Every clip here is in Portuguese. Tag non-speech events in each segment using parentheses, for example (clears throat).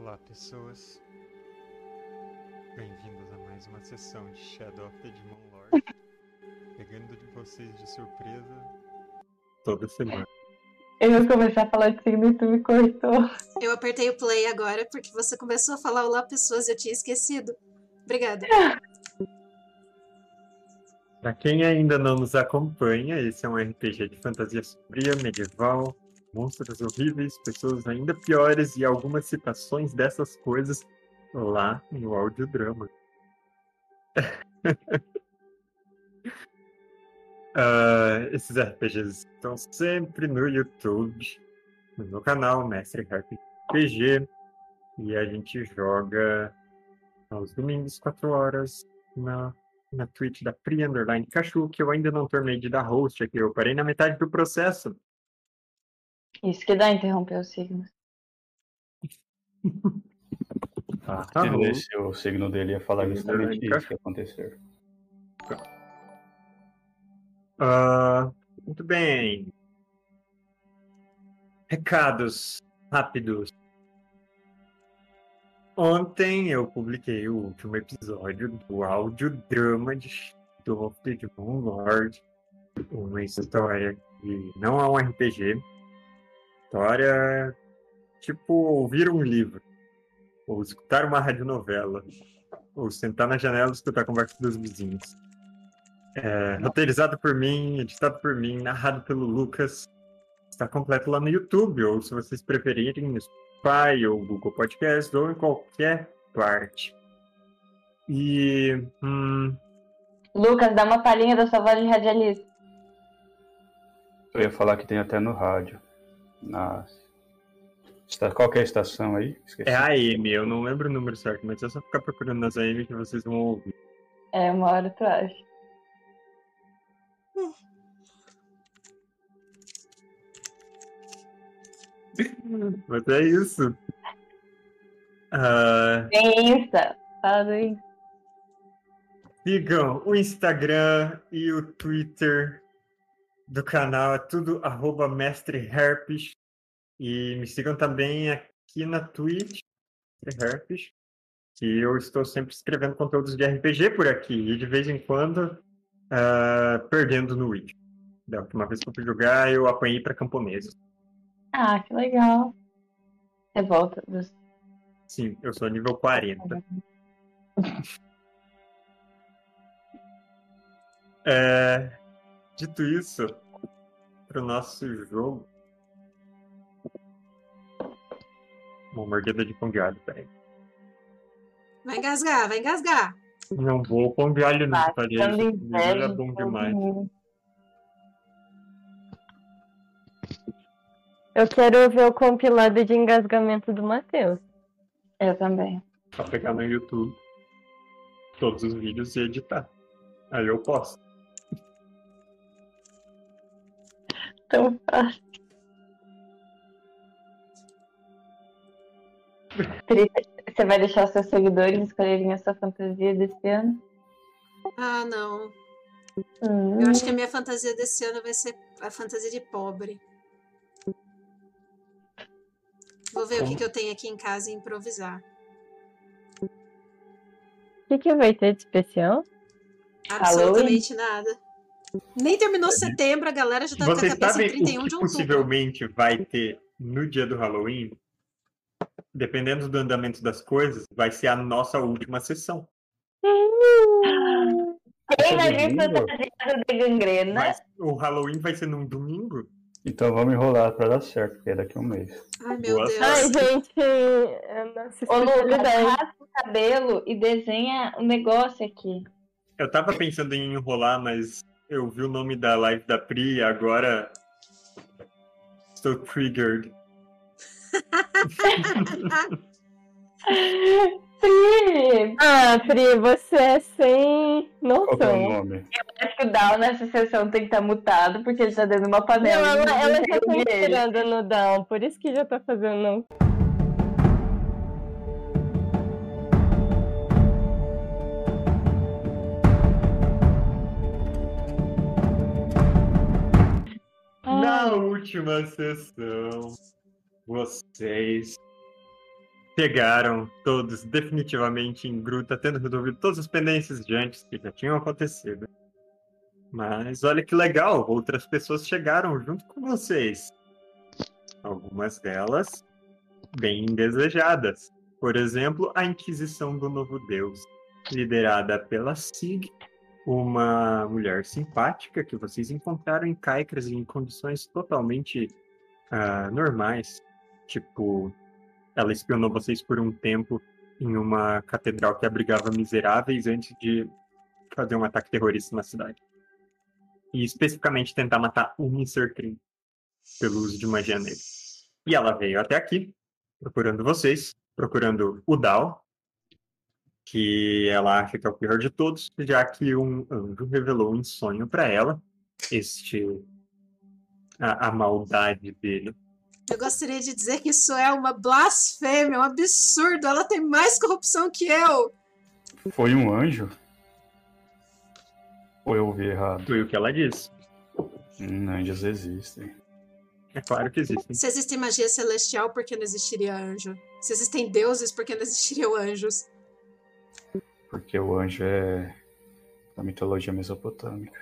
Olá, pessoas. Bem-vindos a mais uma sessão de Shadow of the Demon Lord. Pegando de vocês de surpresa toda semana. Eu ia começar a falar de signo e tu me cortou. Eu apertei o play agora porque você começou a falar olá pessoas e eu tinha esquecido. Obrigada. Pra quem ainda não nos acompanha, esse é um RPG de fantasia sombria, medieval, monstros horríveis, pessoas ainda piores e algumas citações dessas coisas lá no audiodrama. (laughs) Ah, esses RPGs estão sempre no YouTube, no meu canal, Mestre RPG, e a gente joga aos domingos, 4 horas, na, na Twitch da Pri Underline Cachu, que eu ainda não terminei de dar host aqui, eu parei na metade do processo. Isso que dá interromper os signos. Ah, (laughs) Se ele deixou o signo dele ia falar justamente isso que aconteceu. Ah, muito bem. Recados rápidos. Ontem eu publiquei o último episódio do audiodrama de Shadow of the Demon Lord. Uma história que não é um RPG. História tipo ouvir um livro. Ou escutar uma radionovela. Ou sentar na janela e escutar a conversa dos vizinhos. É, roteirizado por mim, editado por mim, narrado pelo Lucas. Está completo lá no YouTube, ou se vocês preferirem, no Spotify ou Google Podcast, ou em qualquer parte. E. Hum, Lucas, dá uma palhinha da sua voz de radialista. Eu ia falar que tem até no rádio. Na... Qual que é a estação aí? Esqueci. é a AM, eu não lembro o número certo, mas é só ficar procurando nas AM que vocês vão ouvir. É, uma hora tu (laughs) acha. Mas é isso. Ah, Tem Insta. Fala do Insta. Sigam o Instagram e o Twitter do canal, é tudo arroba Mestre Herpes. E me sigam também aqui na Twitch, Mestre Herpes, que eu estou sempre escrevendo conteúdos de RPG por aqui, e de vez em quando ah, perdendo no Witch. Da última vez que eu fui jogar, eu apanhei para camponeses. Ah, que legal. Revolta dos. Sim, eu sou nível 40. (laughs) É, dito isso, para o nosso jogo. Uma mordida de pão de alho, peraí. Vai engasgar, vai engasgar. Não vou pão de alho, não faria Passando isso. Era de bom demais. Eu quero ver o compilado de engasgamento do Matheus. Eu também. Só pegar no YouTube todos os vídeos e editar. Aí eu posso. Tão fácil. Você vai deixar os seus seguidores escolherem a sua fantasia desse ano? Ah, não. Hum, Eu acho que a minha fantasia desse ano vai ser a fantasia de pobre. Vou ver o que, que eu tenho aqui em casa e improvisar. O que, que vai ter de especial? Absolutamente nada. Nem terminou setembro, a galera já tá com a cabeça em sabem o 31 que de outubro. possivelmente vai ter no dia do Halloween? Dependendo do andamento das coisas, vai ser a nossa última sessão. Mas o Halloween vai ser num domingo? Então vamos enrolar pra dar certo, porque é daqui a um mês. Ai, meu Boa Deus. Ai, gente, é Ô, Lucas, raspa o cabelo e desenha um negócio aqui. Eu tava pensando em enrolar, mas eu vi o nome da live da Pri e agora estou triggered. (laughs) Pri, Ah, Pri, você é sem Qual que é o noção. nome? acho que o Down nessa sessão tem que estar mutado porque ele tá dando uma Não, panela. ela, ela já tá no down, por isso que já tá fazendo. Na última sessão, vocês chegaram todos definitivamente em gruta, tendo resolvido todas as pendências de antes que já tinham acontecido. Mas olha que legal, outras pessoas chegaram junto com vocês. Algumas delas bem desejadas. Por exemplo, a Inquisição do Novo Deus, liderada pela Sig, uma mulher simpática que vocês encontraram em Caicras em condições totalmente ah, normais. Tipo, ela espionou vocês por um tempo em uma catedral que abrigava miseráveis antes de fazer um ataque terrorista na cidade. E especificamente tentar matar o Mr. Krim pelo uso de magia nele. E ela veio até aqui, procurando vocês, procurando o Dal, que ela acha que é o pior de todos, já que um anjo revelou em sonho para ela este a, a maldade dele. Eu gostaria de dizer que isso é uma blasfêmia, um absurdo. Ela tem mais corrupção que eu. Foi um anjo? Ou eu ouvi errado? Foi o que ela disse. Hum, anjos existem. É claro que existem. Se existe magia celestial, por que não existiria anjo? Se existem deuses, por que não existiriam anjos? Porque o anjo é da mitologia mesopotâmica.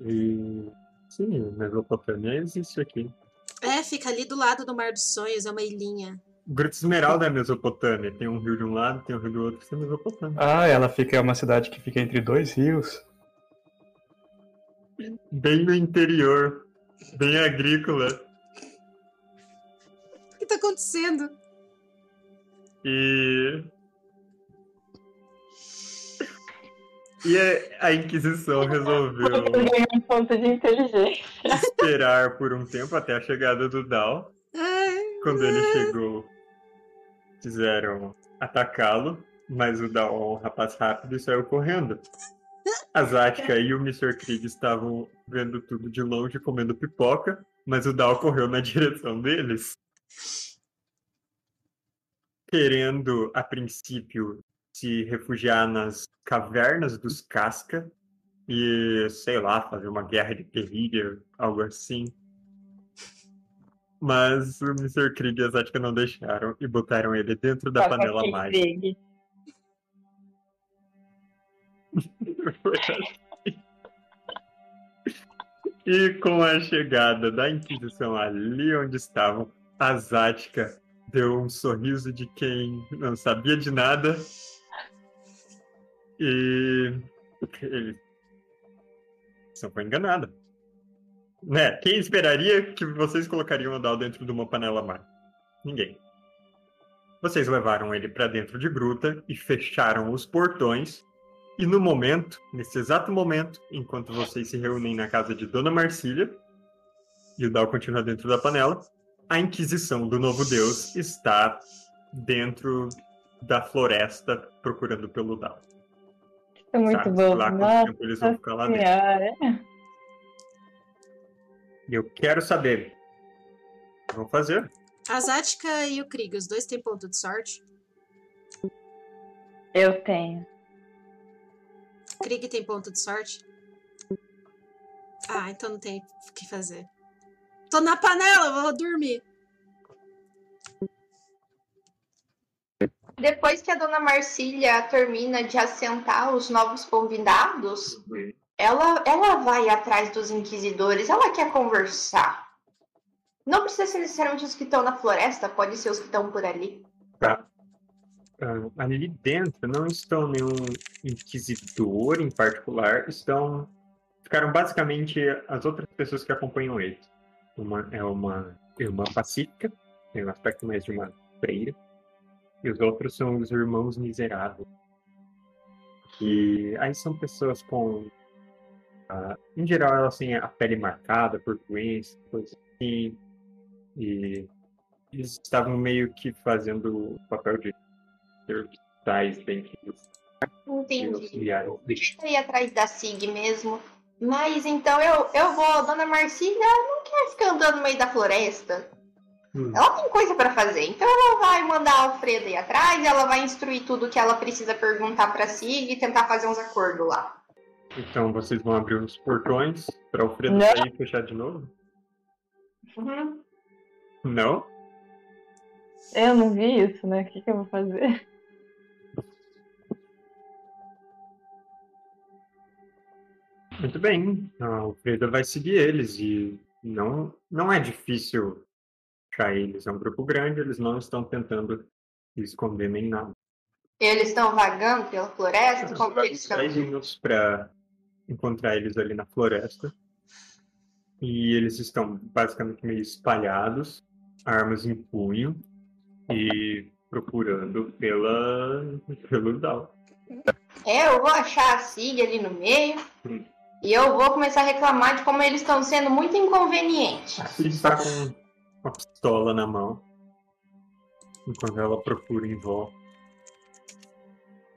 E sim, Mesopotâmia existe aqui. É, fica ali do lado do Mar dos Sonhos, é uma ilhinha. Gruta Esmeralda é Mesopotâmia. Tem um rio de um lado, tem um rio do outro, isso é Mesopotâmia. Ah, ela fica é uma cidade que fica entre dois rios. Bem no interior, bem agrícola. O que tá acontecendo? E. E a- Inquisição resolveu um ponto de inteligência. esperar por um tempo até a chegada do Dal. Quando ele chegou, quiseram atacá-lo, mas o Dal é um rapaz rápido e saiu correndo. A Zatka e o Mr. Krieg estavam vendo tudo de longe, comendo pipoca, mas o Dal correu na direção deles. Querendo, a princípio, se refugiar nas cavernas dos Casca e, sei lá, fazer uma guerra de guerrilha, algo assim. Mas o Mr. Krieg e a Zatka não deixaram e botaram ele dentro da Toca panela mágica. Foi assim. (laughs) E com a chegada da Inquisição ali onde estavam, a Zática deu um sorriso de quem não sabia de nada. E ele não foi enganada. Né? Quem esperaria que vocês colocariam o Dal dentro de uma panela mágica? Ninguém. Vocês levaram ele para dentro de gruta e fecharam os portões e no momento, nesse exato momento, enquanto vocês se reúnem na casa de Dona Marcília, e o Dal continua dentro da panela, a Inquisição do Novo Deus está dentro da floresta procurando pelo Dal. É muito Sabe-se bom. lá quanto Nossa tempo eles vão ficar lá dentro. E eu quero saber. Vão fazer? a Zática e o Krieg, os dois têm ponto de sorte. Eu tenho. Krieg tem ponto de sorte. Ah, então não tem o que fazer. Tô na panela, vou dormir. Depois que a dona Marcília termina de assentar os novos convidados, ela, ela vai atrás dos inquisidores, ela quer conversar. Não precisa ser necessariamente os que estão na floresta, pode ser os que estão por ali. Tá. Ah, ali dentro não estão nenhum inquisidor em particular, estão ficaram basicamente as outras pessoas que acompanham ele. Uma é uma irmã pacífica, tem um aspecto mais de uma freira, e os outros são os irmãos miseráveis. E aí são pessoas com, ah, em geral, elas têm a pele marcada por doenças, coisas assim, e eles estavam meio que fazendo o papel de serviçais dentro dos Entendi. auxiliares. Eu ir atrás da SIG mesmo. Mas então eu, eu vou, dona Marcília não quer ficar andando no meio da floresta. Hum. Ela tem coisa pra fazer, então ela vai mandar a Alfreda ir atrás, ela vai instruir tudo que ela precisa perguntar pra SIG e tentar fazer uns acordos lá. Então vocês vão abrir os portões para o Alfredo Não. sair e fechar de novo? Uhum. Não? Eu não vi isso, né? O que, que eu vou fazer? Muito bem, a Alfreda vai seguir eles e não, não é difícil achar eles. É um grupo grande, eles não estão tentando se esconder nem nada. Eles estão vagando pela floresta? Como que eles estão? 10 minutos para encontrar eles ali na floresta. E eles estão basicamente meio espalhados, armas em punho e procurando pela pelo Dal. É, eu vou achar a Sig ali no meio. Hum. E eu vou começar a reclamar de como eles estão sendo muito inconvenientes. A Cid está com uma pistola na mão, enquanto ela procura em volta.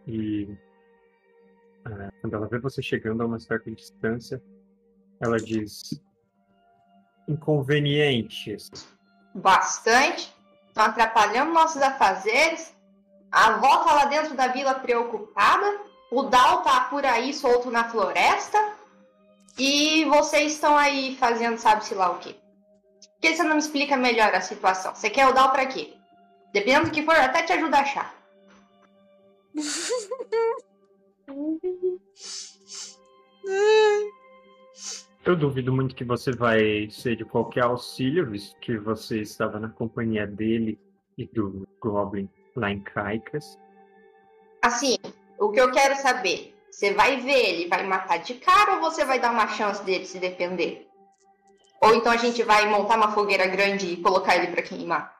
E ah, quando ela vê você chegando a uma certa distância, ela diz: inconvenientes. Bastante. Estão atrapalhando nossos afazeres. A avó tá lá dentro da vila preocupada. O Dal tá por aí solto na floresta. E vocês estão aí fazendo sabe-se lá o quê. Por que você não me explica melhor a situação? Você quer o Dal pra quê? Dependendo do que for, até te ajuda a achar. (laughs) Eu duvido muito que você vai ser de qualquer auxílio, visto que você estava na companhia dele e do Goblin lá em Caicas. Assim, o que eu quero saber, você vai ver ele, vai matar de cara ou você vai dar uma chance dele se defender? Ou então a gente vai montar uma fogueira grande e colocar ele pra queimar?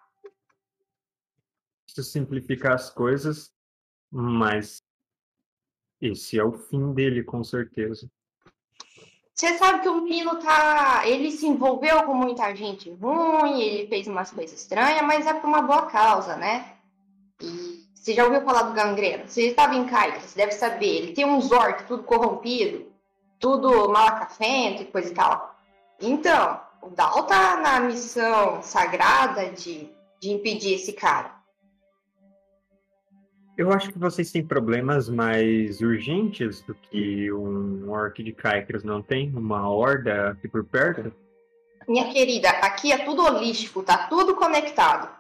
Isso simplifica as coisas, mas esse é o fim dele, com certeza. Você sabe que o menino tá. Ele se envolveu com muita gente ruim, ele fez umas coisas estranhas, mas é por uma boa causa, né? Você já ouviu falar do gangrena? Você estava em Caicas, você deve saber. Ele tem uns orcs tudo corrompido, tudo malacafento e coisa e tal. Então, o Dal tá na missão sagrada de, de impedir esse cara. Eu acho que vocês têm problemas mais urgentes do que um orc de Caicras não tem? Uma horda aqui por perto? Minha querida, aqui é tudo holístico, tá tudo conectado.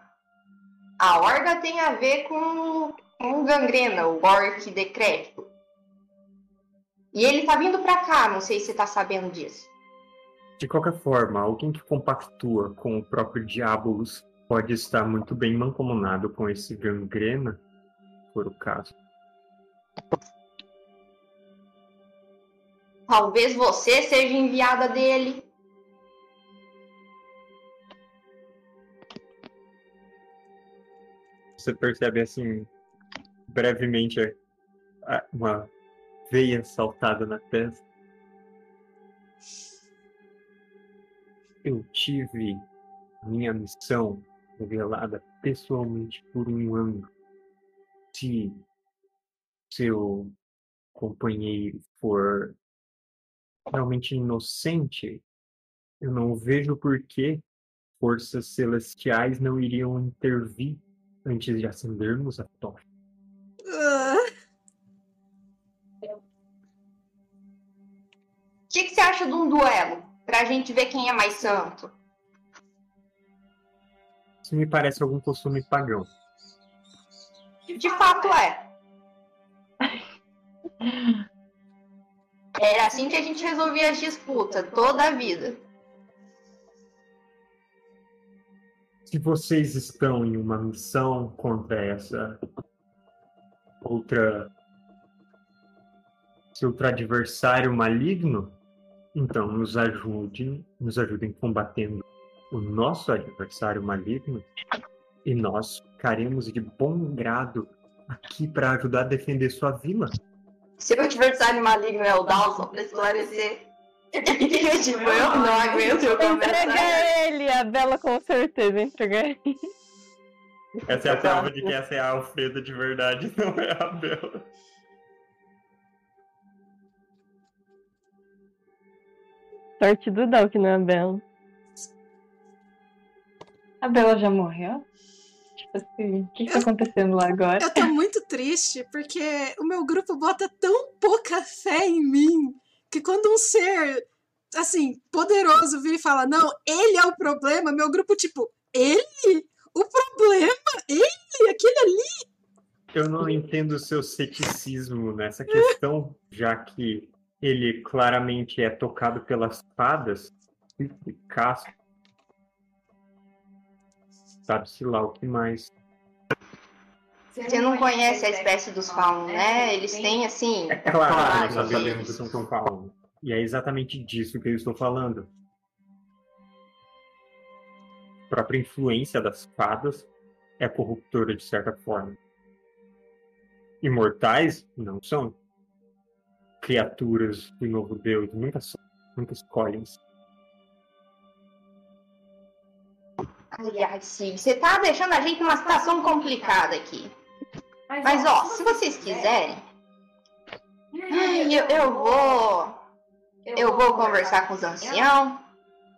A horda tem a ver com, com gangrena, o orc decrépito. E ele tá vindo pra cá, não sei se você tá sabendo disso. De qualquer forma, alguém que compactua com o próprio Diabolus pode estar muito bem mancomunado com esse gangrena, por o caso. Talvez você seja enviada dele. Você percebe assim, brevemente, a- uma veia saltada na testa. Eu tive minha missão revelada pessoalmente por um ano. Se seu companheiro for realmente inocente, eu não vejo por que forças celestiais não iriam intervir antes de acendermos a tocha. O que, que você acha de um duelo? Pra gente ver quem é mais santo. Isso me parece algum costume pagão. De fato é. (laughs) Era assim que a gente resolvia as disputas, toda a vida. Se vocês estão em uma missão contra essa outra outro adversário maligno, então nos ajude, nos ajudem combatendo o nosso adversário maligno e nós ficaremos de bom grado aqui para ajudar a defender sua vila. Seu adversário maligno é o Dal, só pra esclarecer. Tipo, eu não aguento eu conversar. Entrega ele, a Bela com certeza entrega ele. Essa é a prova de que essa é a Alfreda de verdade, (laughs) não é a Bela. Sorte do Dal que não é a Bela. A Bela já morreu? Tipo assim, o que, que tá acontecendo lá agora? eu tô muito triste porque o meu grupo bota tão pouca fé em mim que quando um ser, assim, poderoso vira e fala, não, ele é o problema, meu grupo, tipo, ele? O problema? eu não entendo o seu ceticismo nessa questão, já que ele claramente é tocado pelas fadas. E casco. Sabe-se lá o que mais. Você não conhece a espécie dos faun, né? Eles têm assim. É claro, Ah, nós sabemos que são tão calmos. E é exatamente disso que eu estou falando. A própria influência das fadas é corruptora de certa forma. Imortais não são. Criaturas do novo Deus nunca são. Nunca escolhem. Aliás, sim, você tá deixando a gente numa situação complicada aqui. Mas ó, se vocês quiserem, ai, eu, eu vou. Eu vou conversar com os anciãos.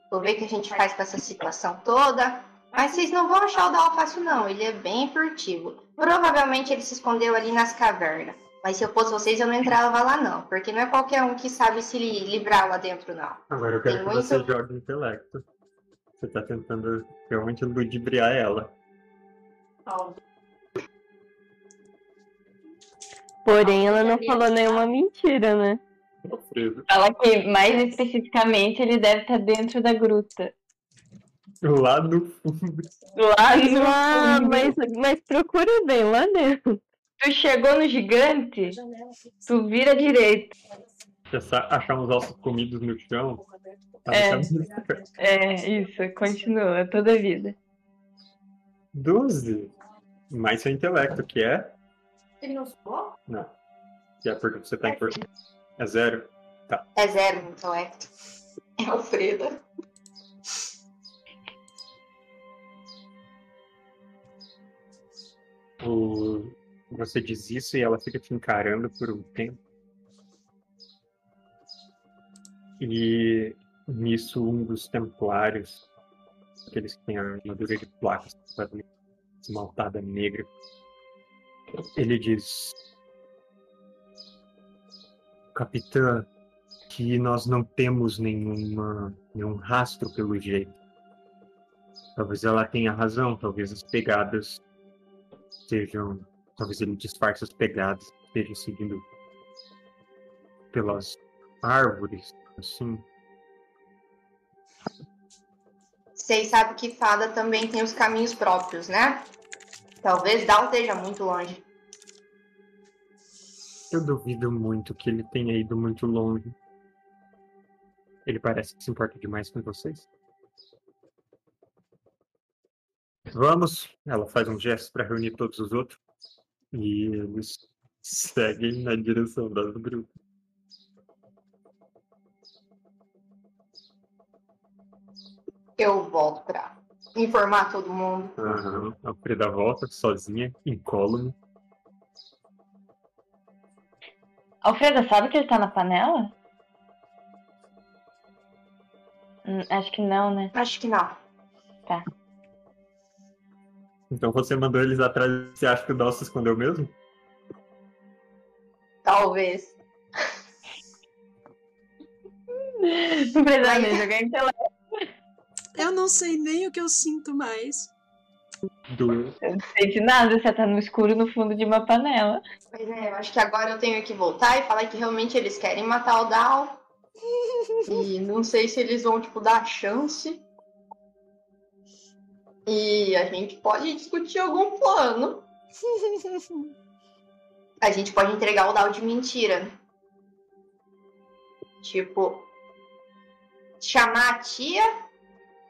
Vou ver o que a gente faz com essa situação toda. Mas vocês não vão achar o Dal fácil, não. Ele é bem furtivo. Provavelmente ele se escondeu ali nas cavernas. Mas se eu fosse vocês, eu não entrava lá, não. Porque não é qualquer um que sabe se li- livrar lá dentro, não. Agora eu quero Tem que muito- você jogue intelecto. Você tá tentando realmente ludibriar ela. Porém, ela não falou nenhuma mentira, né? Fala que, mais especificamente, ele deve estar dentro da gruta. Lá no fundo. Lá no Ah, fundo. mas, mas procura bem lá dentro. Tu chegou no gigante, tu vira direito. Essa- achar uns ossos comidos no chão. Tá É. É, isso, continua toda a vida. 12. Mais seu intelecto, que é. Ele não falou? Não. Que é porque você tá em por... É zero. É zero no intelecto. É Alfreda. O... Você diz isso e ela fica te encarando por um tempo. E nisso um dos templários, aqueles que têm a armadura de placas, esmaltada negra, ele diz: Capitã, que nós não temos nenhuma, nenhum rastro pelo jeito. Talvez ela tenha razão, talvez as pegadas sejam. Talvez ele disfarce as pegadas, esteja seguindo pelas árvores, assim. Vocês sabem que fada também tem os caminhos próprios, né? Talvez Dal esteja muito longe. Eu duvido muito que ele tenha ido muito longe. Ele parece que se importa demais com vocês. Vamos. Ela faz um gesto para reunir todos os outros. E eles seguem na direção das grutas. Eu volto pra informar todo mundo. Aham. A Freda volta sozinha, incólume. Alfreda, sabe que ele tá na panela? Hum, acho que não, né? Acho que não. Então você mandou eles atrás. Você acha que o Dal se escondeu mesmo? Talvez. Não precisa nem jogar. Eu não sei nem o que eu sinto mais. Eu não sente nada, você tá no escuro no fundo de uma panela. Pois é, eu acho que agora eu tenho que voltar e falar que realmente eles querem matar o Dal. (laughs) e não sei se eles vão, tipo, dar a chance. E a gente pode discutir algum plano. A gente pode entregar o Dal de mentira. Tipo, chamar a tia,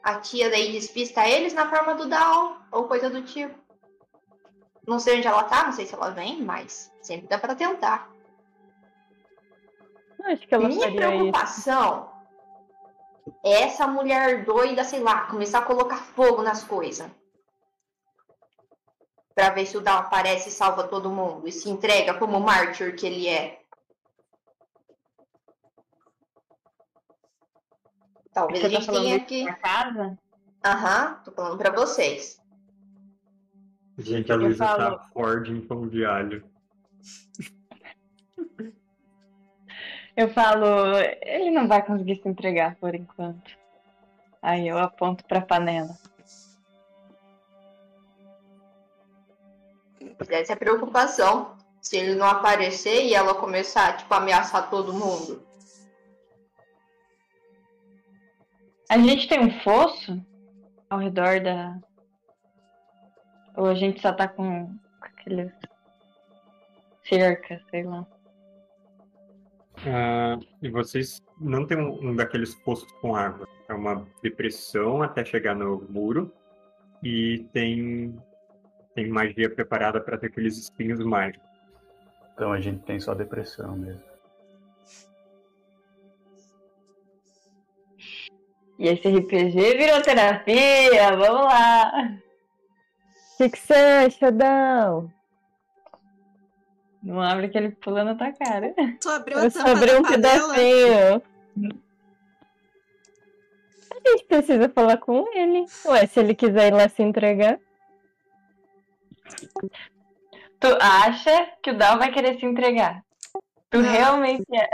a tia daí despista eles na forma do Dal, ou coisa do tipo. Não sei onde ela tá, não sei se ela vem, mas sempre dá pra tentar. Acho que ela Minha faria isso. preocupação é essa mulher doida, sei lá, começar a colocar fogo nas coisas. Pra ver se o Dal aparece e salva todo mundo e se entrega como o mártir que ele é. Talvez a Você tá gente falando tenha que. casa? Aham, tô falando pra vocês. Gente, a Eu Luísa falo- tá Ford em pão de alho. Eu falo, ele não vai conseguir se entregar por enquanto. Aí eu aponto pra panela. Essa é a preocupação. Se ele não aparecer e ela começar, tipo, a ameaçar todo mundo. A gente tem um fosso ao redor da. Ou a gente só tá com com aqueles. cerca, sei lá. Ah, e vocês não tem um, um daqueles poços com água. É uma depressão até chegar no muro. E tem, tem magia preparada para ter aqueles espinhos mágicos. Então a gente tem só depressão mesmo. E esse RPG virou terapia, vamos lá! O que, que você acha, Dal? Não abre que ele pula na tua cara. Tu abriu a Eu tampa um panela. pedacinho. A gente precisa falar com ele. Ué, se ele quiser ir lá se entregar. Tu acha que o Dal vai querer se entregar? Tu Não. realmente é.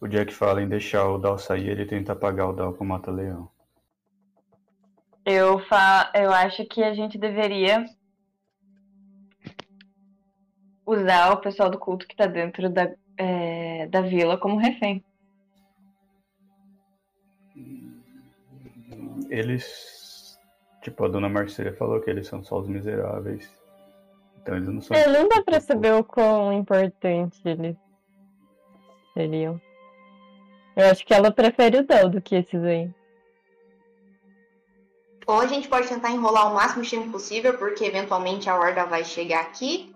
O Jack fala em deixar o Dal sair, ele tenta apagar o Dal com o Mata-Leão. Eu, fa... eu acho que a gente deveria usar o pessoal do culto que tá dentro da, é, da vila como refém. Eles. Tipo, a dona Marcela falou que eles são só os miseráveis. Então eles não são. É, não dá pra saber o quão importante eles seriam. Eu acho que ela prefere o Dal do que esses aí. Ou a gente pode tentar enrolar o máximo de tempo possível, porque eventualmente a horda vai chegar aqui.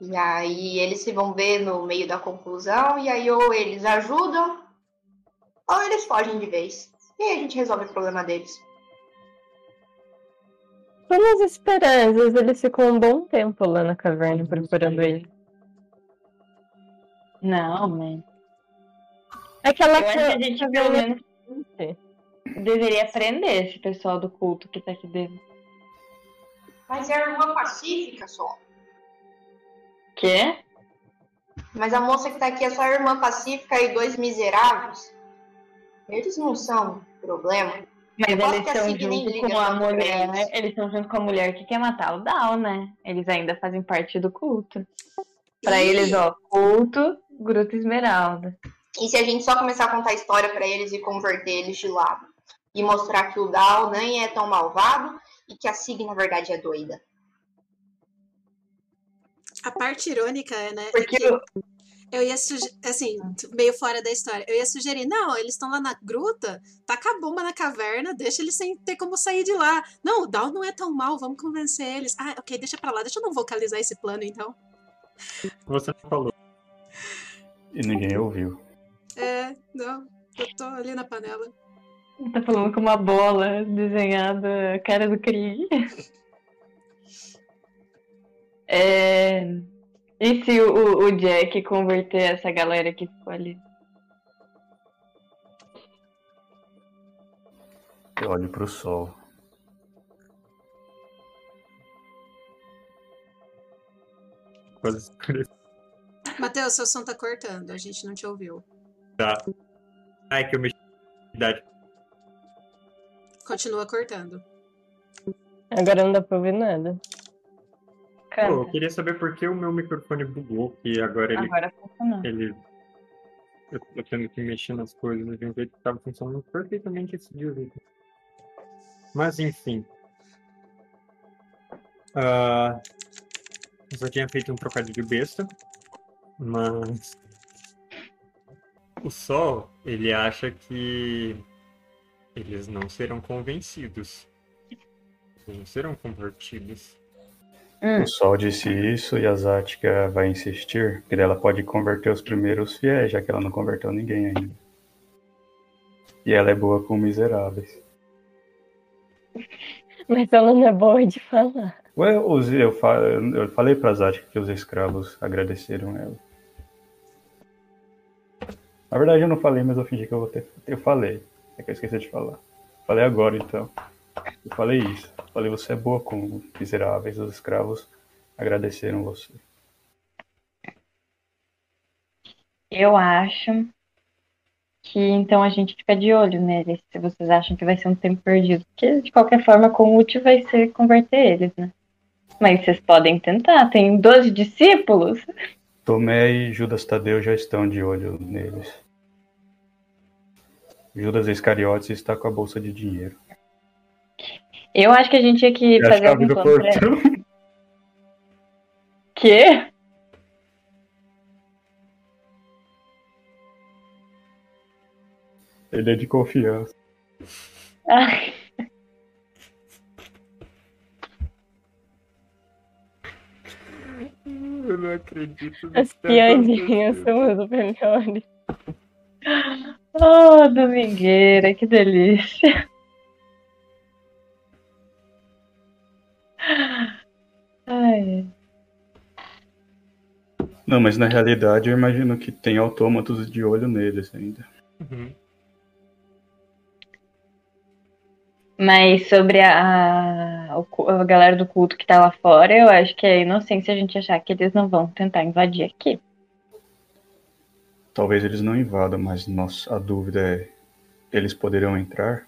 E aí eles se vão ver no meio da confusão. E aí ou eles ajudam, ou eles fogem de vez. E aí a gente resolve o problema deles. Vamos esperar, às vezes eles ficam um bom tempo lá na caverna procurando ele. Não, mas. Aquela Eu acho que a gente pelo menos deveria prender esse pessoal do culto que tá aqui dentro. Mas é a irmã pacífica só. Quê? Mas a moça que tá aqui é só a irmã pacífica e dois miseráveis. Eles não são problema. Mas eles estão junto com a mulher. eles. Eles estão junto com a mulher que quer matar o Dal, né? Eles ainda fazem parte do culto. Pra E- eles, ó, culto, Gruta Esmeralda. E se a gente só começar a contar a história pra eles e converter eles de lado? E mostrar que o Dal nem é tão malvado e que a Sig, na verdade, é doida. A parte irônica é, né? é Porque que eu ia sugerir, assim, meio fora da história. Eu ia sugerir, não, eles estão lá na gruta, taca a bomba na caverna, deixa eles sem ter como sair de lá. Não, o Dal não é tão mal, vamos convencer eles. Ah, ok, deixa pra lá, deixa eu não vocalizar esse plano então. Você não falou. E ninguém ouviu. Não, eu tô ali na panela. tá falando com uma bola desenhada, a cara do Krieg. (laughs) É... E se o, o Jack converter essa galera que ficou ali? Eu olho pro sol. (laughs) Quase escureceu. Matheus, seu som tá cortando, a gente não te ouviu. Tá. Ai, que eu mexi. Idade. Continua cortando. Agora não dá pra ouvir nada. Cara, Pô, eu queria saber por que o meu microfone bugou, que agora ele. agora funcionou. ele eu tô tendo que mexer nas coisas de um jeito que tava funcionando perfeitamente esse dia. Mas enfim. Ah, eu só tinha feito um trocadilho besta, mas o Sol, ele acha que eles não serão convencidos. Eles não serão convertidos. Hum. O Sol disse isso e a Zática vai insistir que ela pode converter os primeiros fiéis, já que ela não converteu ninguém ainda. E ela é boa com miseráveis. (laughs) Mas ela não é boa de falar. Ué, eu, fa- eu falei pra Zática que os escravos agradeceram ela. Na verdade eu não falei, mas eu fingi que eu vou ter. Eu falei. É que eu esqueci de falar. Falei agora então. Eu falei isso. Falei, você é boa com miseráveis, os escravos agradeceram você. Eu acho que então a gente fica de olho neles, se vocês acham que vai ser um tempo perdido. Porque de qualquer forma, com útil vai ser converter eles, né? Mas vocês podem tentar. Tem 12 discípulos. Tomé e Judas Tadeu já estão de olho neles. Judas Iscariotes está com a bolsa de dinheiro. Eu acho que a gente tinha que E fazer algum plano pra. (laughs) Quê? Ele é de confiança. Ai, não acredito. As tá piadinhas acontecendo. são as melhores. Oh, domingueira, que delícia. Ai, Não, mas na realidade eu imagino que tem autômatos de olho neles ainda. Uhum. Mas sobre a, a, a galera do culto que tá lá fora, eu acho que é inocência a gente achar que eles não vão tentar invadir aqui. Talvez eles não invadam, mas nossa, a dúvida é: eles poderão entrar?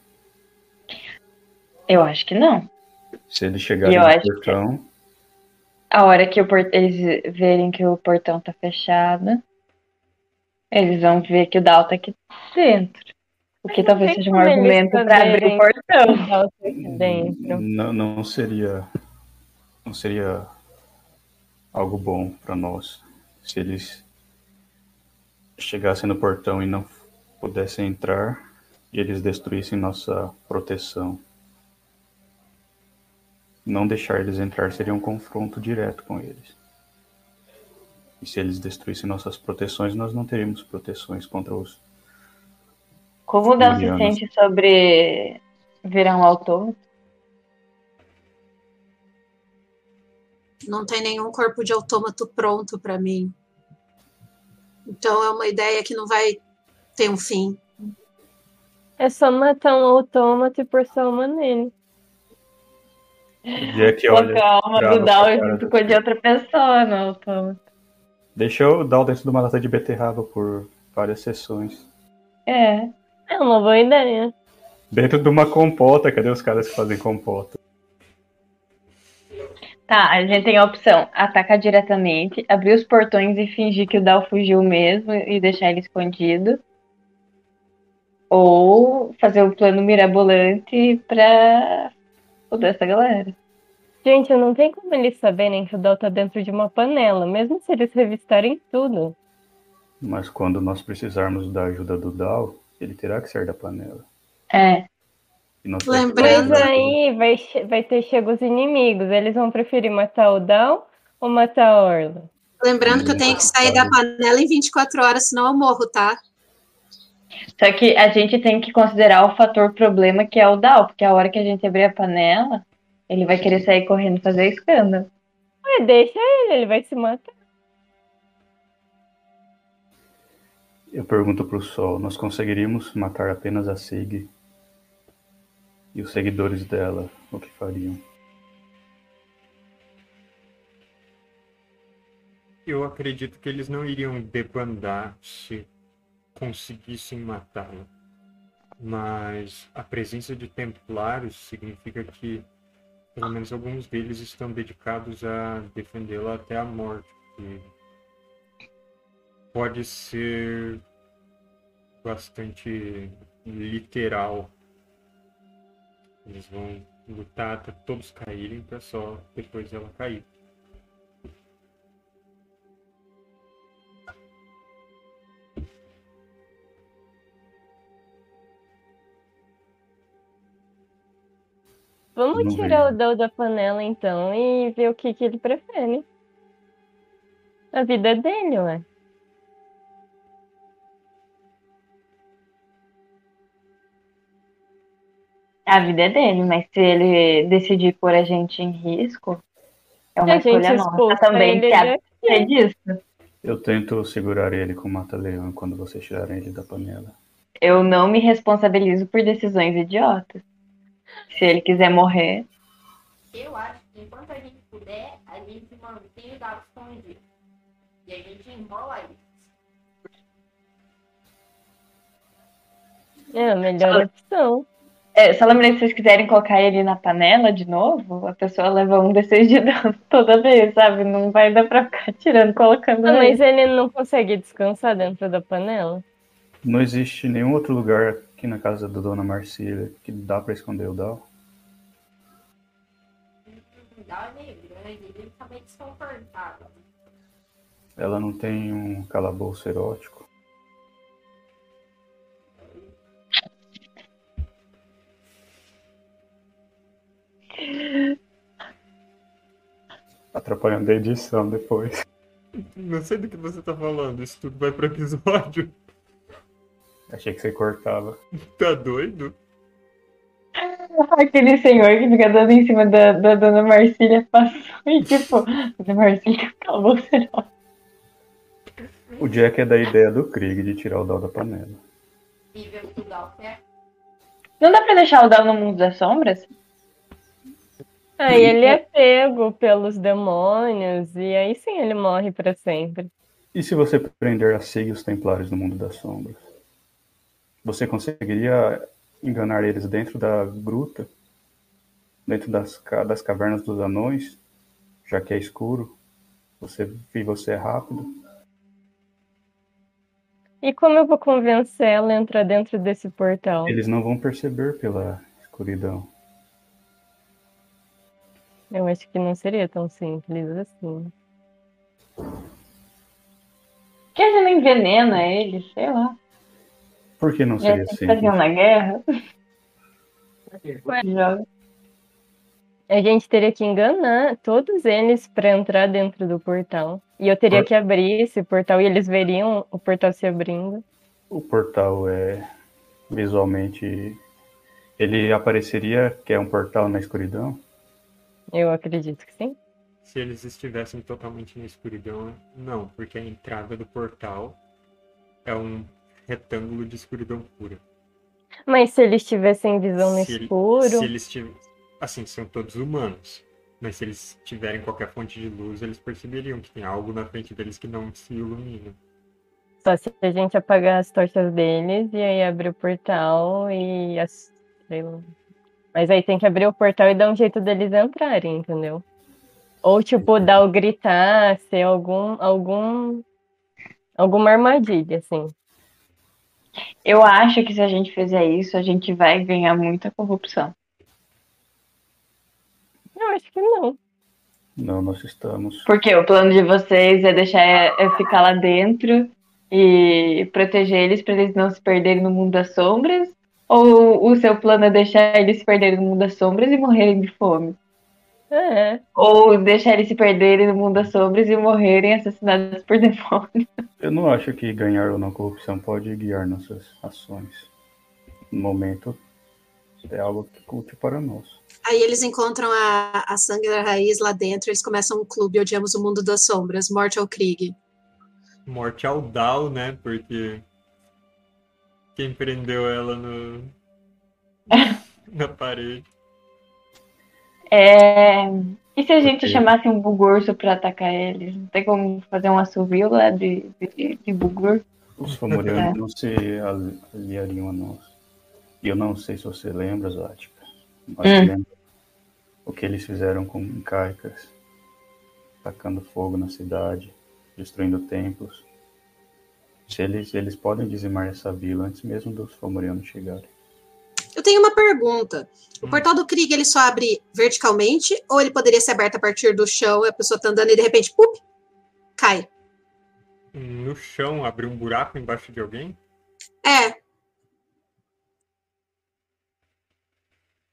Eu acho que não. Se eles chegarem no portão, A hora que por- eles verem que o portão tá fechado, eles vão ver que o Dal tá aqui dentro. O que talvez seja um argumento pra abrir o portão. (laughs) não, não seria não seria algo bom para nós se eles chegassem no portão e não pudessem entrar e eles destruíssem nossa proteção. Não deixar eles entrar seria um confronto direto com eles. E se eles destruíssem nossas proteções, nós não teríamos proteções contra os. Como o Dal se sente sobre virar um autômato? Não tem nenhum corpo de autômato pronto para mim. Então é uma ideia que não vai ter um fim. É só matar um autômato e sua alma nele. O Jack Colocar olha. a alma do cara junto com a de outra pessoa no autômato. Deixa eu dar o dentro de uma lata de beterraba por várias sessões. É. É uma boa ideia. Dentro de uma compota, cadê os caras que fazem compota? Tá, a gente tem a opção atacar diretamente, abrir os portões e fingir que o Dal fugiu mesmo e deixar ele escondido. Ou fazer o plano mirabolante pra foder essa galera. Gente, não tem como eles saberem que o Dal tá dentro de uma panela, mesmo se eles revistarem tudo. Mas quando nós precisarmos da ajuda do Dal, ele terá que sair da panela. É. E Lembrando- Mas aí vai, vai ter chego os inimigos. Eles vão preferir matar o Dal ou matar a Orla? Lembrando que eu tenho que sair da panela em 24 horas, senão eu morro, tá? Só que a gente tem que considerar o fator problema que é o Dal, porque a hora que a gente abrir a panela, ele vai querer sair correndo e fazer escândalo. Ué, deixa ele, ele vai se matar. Eu pergunto pro Sol, nós conseguiríamos matar apenas a Sig? E os seguidores dela, o que fariam? Eu acredito que eles não iriam debandar se conseguissem matá-la. Mas a presença de templários significa que pelo menos alguns deles estão dedicados a defendê-la até a morte. que pode ser bastante literal. Eles vão lutar até todos caírem para só depois ela cair. Vamos Não tirar vejo. o Dal da panela então e ver o que, que ele prefere. A vida é dele, ué. A vida é dele, mas se ele decidir pôr a gente em risco, é uma a gente escolha nossa também ele abster daqui. disso. Eu tento segurar ele com mata-leão quando vocês tirarem ele da panela. Eu não me responsabilizo por decisões idiotas. Se ele quiser morrer, Eu acho que enquanto a gente puder, a gente mantém o dado escondido. E a gente enrola isso. É a melhor opção. É, só lembrei, se vocês quiserem colocar ele na panela de novo, a pessoa leva um D6 de dano (laughs) toda vez, sabe? Não vai dar pra ficar tirando, colocando Ah, mas ele não consegue descansar dentro da panela? Não existe nenhum outro lugar aqui na casa da dona Marcília que dá pra esconder o Dal. Dá é meio grande, ele fica meio desconfortável. Ela não tem um calabouço erótico. Atrapalhando a edição depois. Não sei do que você tá falando, isso tudo vai pro episódio. Achei que você cortava. Tá doido? Aquele senhor que fica dando em cima da, da dona Marcília passou e tipo, dona Marcília acabou será. O Jack é da ideia do Krieg de tirar o Dal da panela. E o o quer. Não dá pra deixar o Dal no mundo das sombras? Aí ele é pego pelos demônios e aí sim ele morre pra sempre. E se você prender a Sig e os Templários no mundo das sombras? Você conseguiria enganar eles dentro da gruta? Dentro das, das cavernas dos anões? Já que é escuro? Você, e você é rápido? E como eu vou convencer ela a entrar dentro desse portal? Eles não vão perceber pela escuridão. Eu acho que não seria tão simples assim. Que a gente não envenena ele? Sei lá. Por que não seria simples? fazer uma guerra? (laughs) A gente teria que enganar todos eles pra entrar dentro do portal. E eu teria Por- que abrir esse portal e eles veriam o portal se abrindo. O portal é visualmente. Ele apareceria que é um portal na escuridão? Eu acredito que sim. Se eles estivessem totalmente na escuridão, não, porque a entrada do portal é um retângulo de escuridão pura. Mas se eles tivessem visão no Se ele- escuro, Se eles tiverem. Assim, são todos humanos. Mas se eles tiverem qualquer fonte de luz, eles perceberiam que tem algo na frente deles que não se ilumina. só se a gente apagar as tochas deles e aí abrir o portal e as... sei lá. Mas aí tem que abrir o portal e dar um jeito deles entrarem, entendeu? Ou tipo, dar o gritar, ser algum, algum, alguma armadilha, assim. Eu acho que se a gente fizer isso, a gente vai ganhar muita corrupção. Eu acho que não. Não, nós estamos. Porque o plano de vocês é deixar é ficar lá dentro e proteger eles para eles não se perderem no mundo das sombras? Ou o seu plano é deixar eles se perderem no mundo das sombras e morrerem de fome? É, Ou deixar eles se perderem no mundo das sombras e morrerem assassinados por (laughs) demônios? Eu não acho que ganhar ou não corrupção pode guiar nossas ações. No momento, é algo que culte para nós. Aí eles encontram a, a sangue da raiz lá dentro, eles começam um clube, odiamos o mundo das sombras, morte ao Krieg. Morte ao Dal, né? Porque. Quem prendeu ela no. (laughs) na parede. É... E se a gente Ok. chamasse um bugurso para atacar eles? Não tem como fazer um assovio lá de, de, de bugur? Os Fomorianos não se ali- aliariam a nós. E eu não sei se você lembra, Zática, mas Hum. lembra o que eles fizeram com Caicas, tacando fogo na cidade, destruindo templos. Se eles, eles podem dizimar essa vila antes mesmo dos Fomorianos chegarem. Eu tenho uma pergunta. O Hum. portal do Krieg, ele só abre verticalmente ou ele poderia ser aberto a partir do chão, a pessoa tá andando e de repente, pup, cai? No chão, abriu um buraco embaixo de alguém? É,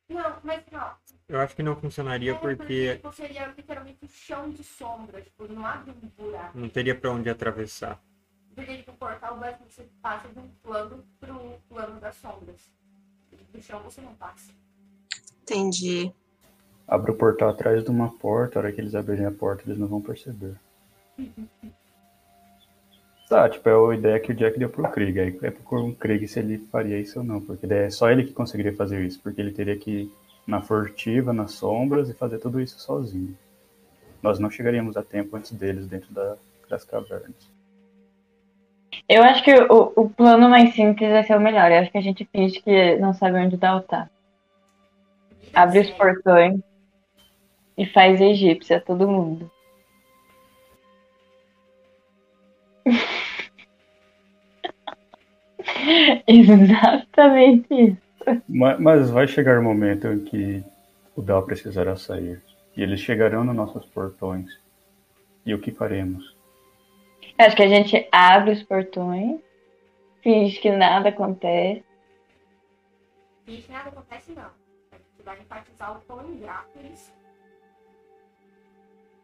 Não, mas não. Eu acho que não funcionaria É, porque tipo, seria literalmente chão de sombra. Tipo, não abre um buraco. não teria pra onde atravessar. Porque tipo, o portal basicamente você passa de um plano pro plano das sombras. Do chão você não passa. entendi. Abre o portal atrás de uma porta, a hora que eles abrirem a porta, eles não vão perceber. (laughs) Tá, tipo, é a ideia que o Jack deu pro Krieg. Aí é pro Krieg se ele faria isso ou não, porque é só ele que conseguiria fazer isso, porque ele teria que ir na furtiva, nas sombras e fazer tudo isso sozinho. Nós não chegaríamos a tempo antes deles dentro da- das cavernas. Eu acho que o, o plano mais simples vai ser o melhor. Eu acho que a gente finge que não sabe onde dá o tá. Abre os portões e faz egípcia todo mundo. (laughs) Exatamente isso. Ma- Mas vai chegar o momento em que o Dal precisará sair. E eles chegarão nos nossos portões. E o que faremos? Acho que a gente abre os portões, finge que nada acontece. Finge que nada acontece, não. A gente vai enfatizar o quão ingratos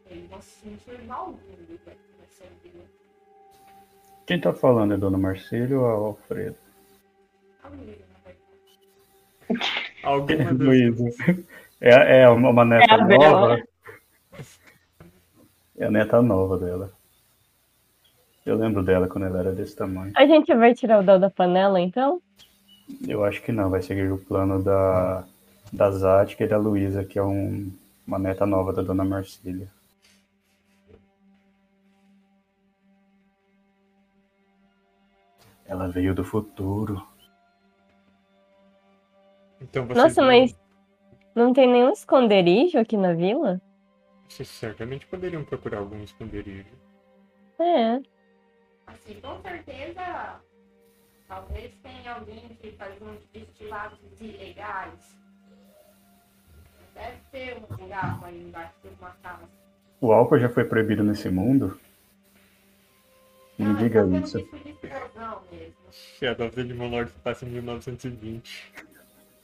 eles vão se sentir nessa vida. Quem tá falando é Dona Marcelo ou Alfredo? A Luísa, na verdade. Alguma das Luísa. É, é uma neta É nova. É a neta nova dela. Eu lembro dela quando ela era desse tamanho. A gente vai tirar o Dal da panela, então? Eu acho que não, vai seguir o plano da, da Zática e da Luísa, que é um, uma neta nova da Dona Marcília. Ela veio do futuro. Então Nossa, vão- mas não tem nenhum esconderijo aqui na vila? Vocês certamente poderiam procurar algum esconderijo. É. Assim, com certeza, talvez tenha alguém que faz uns destilados ilegais. Deve ter um buraco aí embaixo de uma casa. O álcool já foi proibido nesse mundo? Me Não, diga é pelo isso. risco de explosão mesmo. Se a data de Monlord se passa em 1920.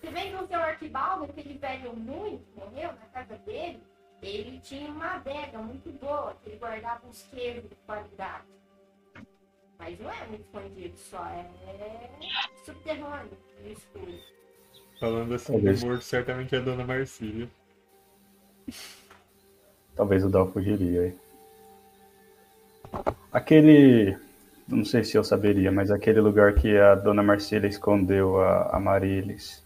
Se bem que o seu Arquibaldo, aquele velho muito, morreu na casa dele, ele tinha uma adega muito boa, que ele guardava uns queijos de qualidade. Mas não é muito escondido, só é subterrâneo, no escuro. Falando assim Talvez. de morto, certamente é a Dona Marcília. Talvez o Dal fugiria. aí. Aquele. Não sei se eu saberia, mas aquele lugar que a Dona Marcília escondeu a, a Marilis.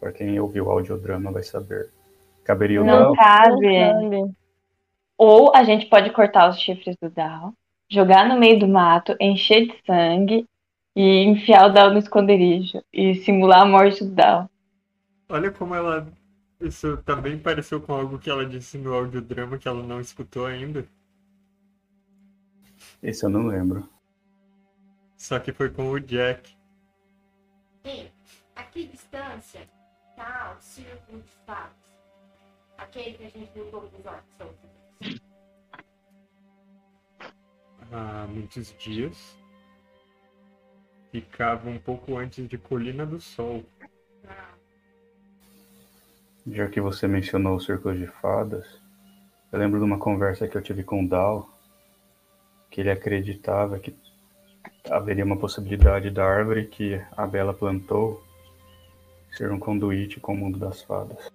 Para quem ouviu o audiodrama vai saber. Caberia o Não Dal? cabe. Ou a gente pode cortar os chifres do Dal, jogar no meio do mato, encher de sangue e enfiar o Dal no esconderijo e simular a morte do Dal. Olha como ela. Isso também pareceu com algo que ela disse no audiodrama que ela não escutou ainda. Esse eu não lembro. Só que foi com o Jack. E, a que distância tá o círculo de fatos? Aquele que a gente viu todos os soltos. Há muitos dias. Ficava um pouco antes de Colina do Sol. Já que você mencionou o Círculo de Fadas, eu lembro de uma conversa que eu tive com o Dal, que ele acreditava que haveria uma possibilidade da árvore que a Bela plantou ser um conduíte com o mundo das fadas.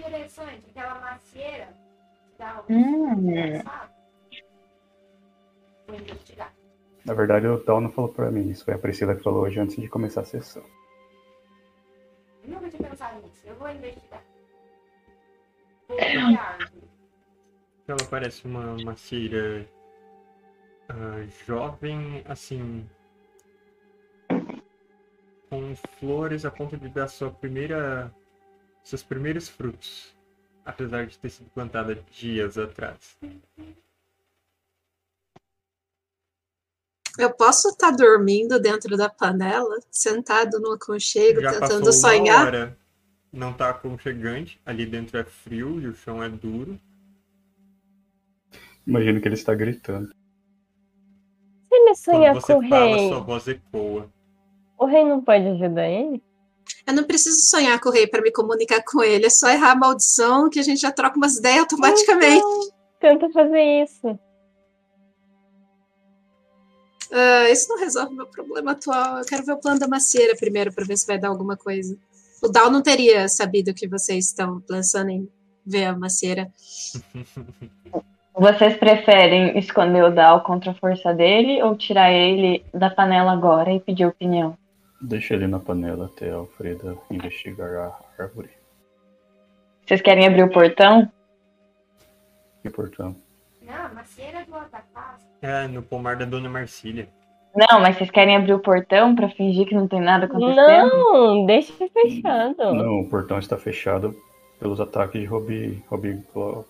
interessante, aquela macieira Hum. Na verdade, o Dal não falou pra mim, isso foi a Priscila que falou hoje antes de começar a sessão. Nunca tinha pensado nisso. Eu vou investigar. Vou. Ela parece uma macieira ah, jovem, assim. Com flores a ponto de dar sua primeira. seus primeiros frutos. Apesar de ter sido plantada dias atrás. Eu posso estar dormindo dentro da panela, sentado no aconchego, Já tentando sonhar? hora. Não tá aconchegante. Ali dentro é frio e o chão é duro. Imagino que ele está gritando. Se ele sonhar Quando você com o fala, rei, sua voz ecoa. o rei não pode ajudar ele? Eu não preciso sonhar com o rei para me comunicar com ele, é só errar a maldição que a gente já troca umas ideias automaticamente. Então, tenta fazer isso. Ah, isso não resolve meu problema atual. Eu quero ver o plano da macieira primeiro para ver se vai dar alguma coisa. O Dal não teria sabido que vocês estão pensando em ver a macieira. (laughs) Vocês preferem esconder o Dal contra a força dele ou tirar ele da panela agora e pedir opinião? Deixa ele na panela até a Alfreda investigar a árvore. Vocês querem abrir o portão? E portanto, Não, a macieira do casa. É, no pomar da Dona Marcília. Não, mas vocês querem abrir o portão pra fingir que não tem nada acontecendo? Não, deixa fechado. Não, o portão está fechado pelos ataques de Robi. Robi.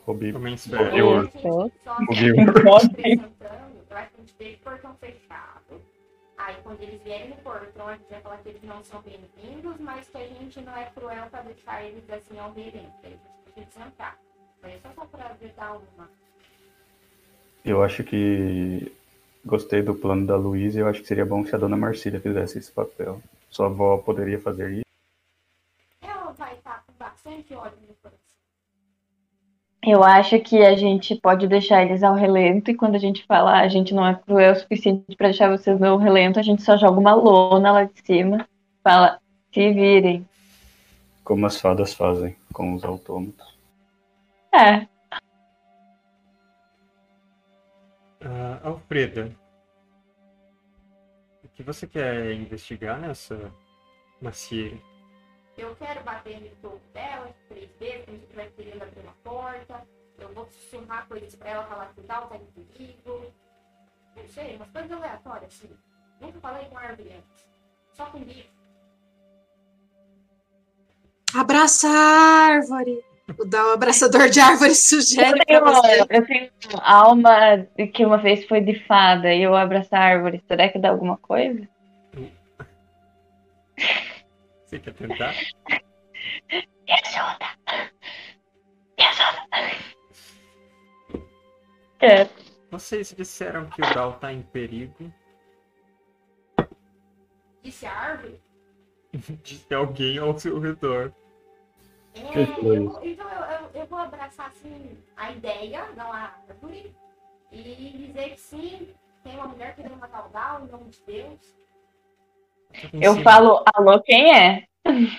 Robi. Homens Robi. velhos. Horror. Isso. Só O que Gil. eles Pode. apresentando, eu acho que a gente deixa o portão fechado. Aí quando eles vierem no portão, a gente vai falar que eles não são bem-vindos, mas que a gente não é cruel pra deixar eles assim ao verem. Eles deixam eles entrar. Mas é só pra dar uma. Eu acho que. Gostei do plano da Luísa e eu acho que seria bom se a dona Marcília fizesse esse papel. Sua avó poderia fazer isso. Ela vai estar com bastante ódio no coração. Eu acho que a gente pode deixar eles ao relento e quando a gente falar a gente não é cruel o suficiente pra deixar vocês no relento, a gente só joga uma lona lá de cima, fala, se virem. Como as fadas fazem com os autômatos. É, Ah, Alfreda, o que você quer investigar nessa macieira? Eu quero bater no topo dela três vezes, quando a gente vai querendo abrir uma porta. Eu vou sussurrar coisas pra ela falar que o Dal tá em perigo. Não sei, umas coisas aleatórias, assim. Nunca falei com árvore antes. Só com bicho. Abraça a árvore. O abraçador de árvore eu sugere tenho, pra você. eu tenho uma alma que uma vez foi de fada e eu abraço a árvore. Será que dá alguma coisa? (laughs) Você quer tentar? Me ajuda! Me ajuda! Quero. Vocês disseram que o Dal tá em perigo. Disse a árvore? (laughs) De alguém ao seu redor. É, eu, então eu, eu, eu vou abraçar assim a ideia, não a árvore, e dizer que sim, tem uma mulher querendo matar o Dal, em nome de Deus. Eu cima. falo, alô, quem é?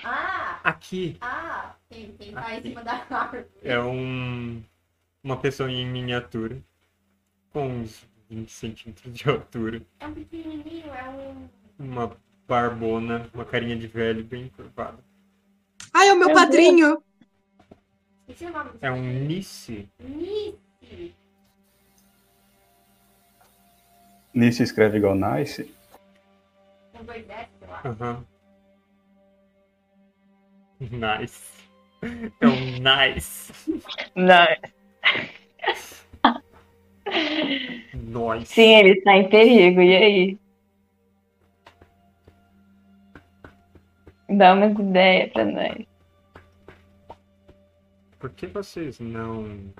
Ah, Aqui ah, quem, quem tá em cima da árvore? é um uma pessoa em miniatura com uns 20 centímetros de altura, É um pequenininho, é um. uma barbona, uma carinha de velho bem curvada. Ai, é o meu Meu padrinho. É um. Nice. Nice. Nisso escreve igual Nice. Com dois S, sei lá. Aham. Nice. É um nice. Nós. Sim, ele está em perigo, e aí? Dá umas ideias pra nós. Por que vocês não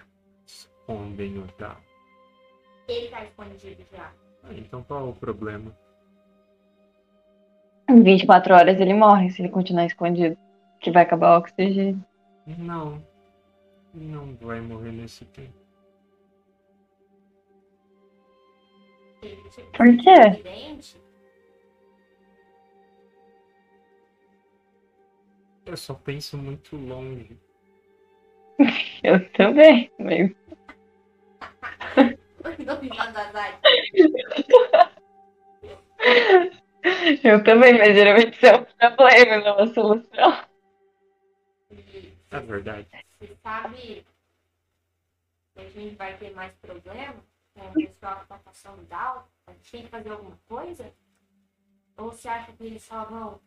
escondem o Dal? Ele tá escondido já. Ah, então qual o problema? Em 24 horas ele morre se ele continuar escondido. Que vai acabar o oxigênio. Não. Não vai morrer nesse tempo. Por quê? Eu só penso muito longe. (laughs) Eu também, mas (laughs) (laughs) (laughs) Eu também, mas geralmente isso é um problema, não é uma solução. É verdade. Você sabe que a gente vai ter mais problema com o pessoal que tá passando Down? A gente tem que fazer alguma coisa? Ou você acha que eles só vão.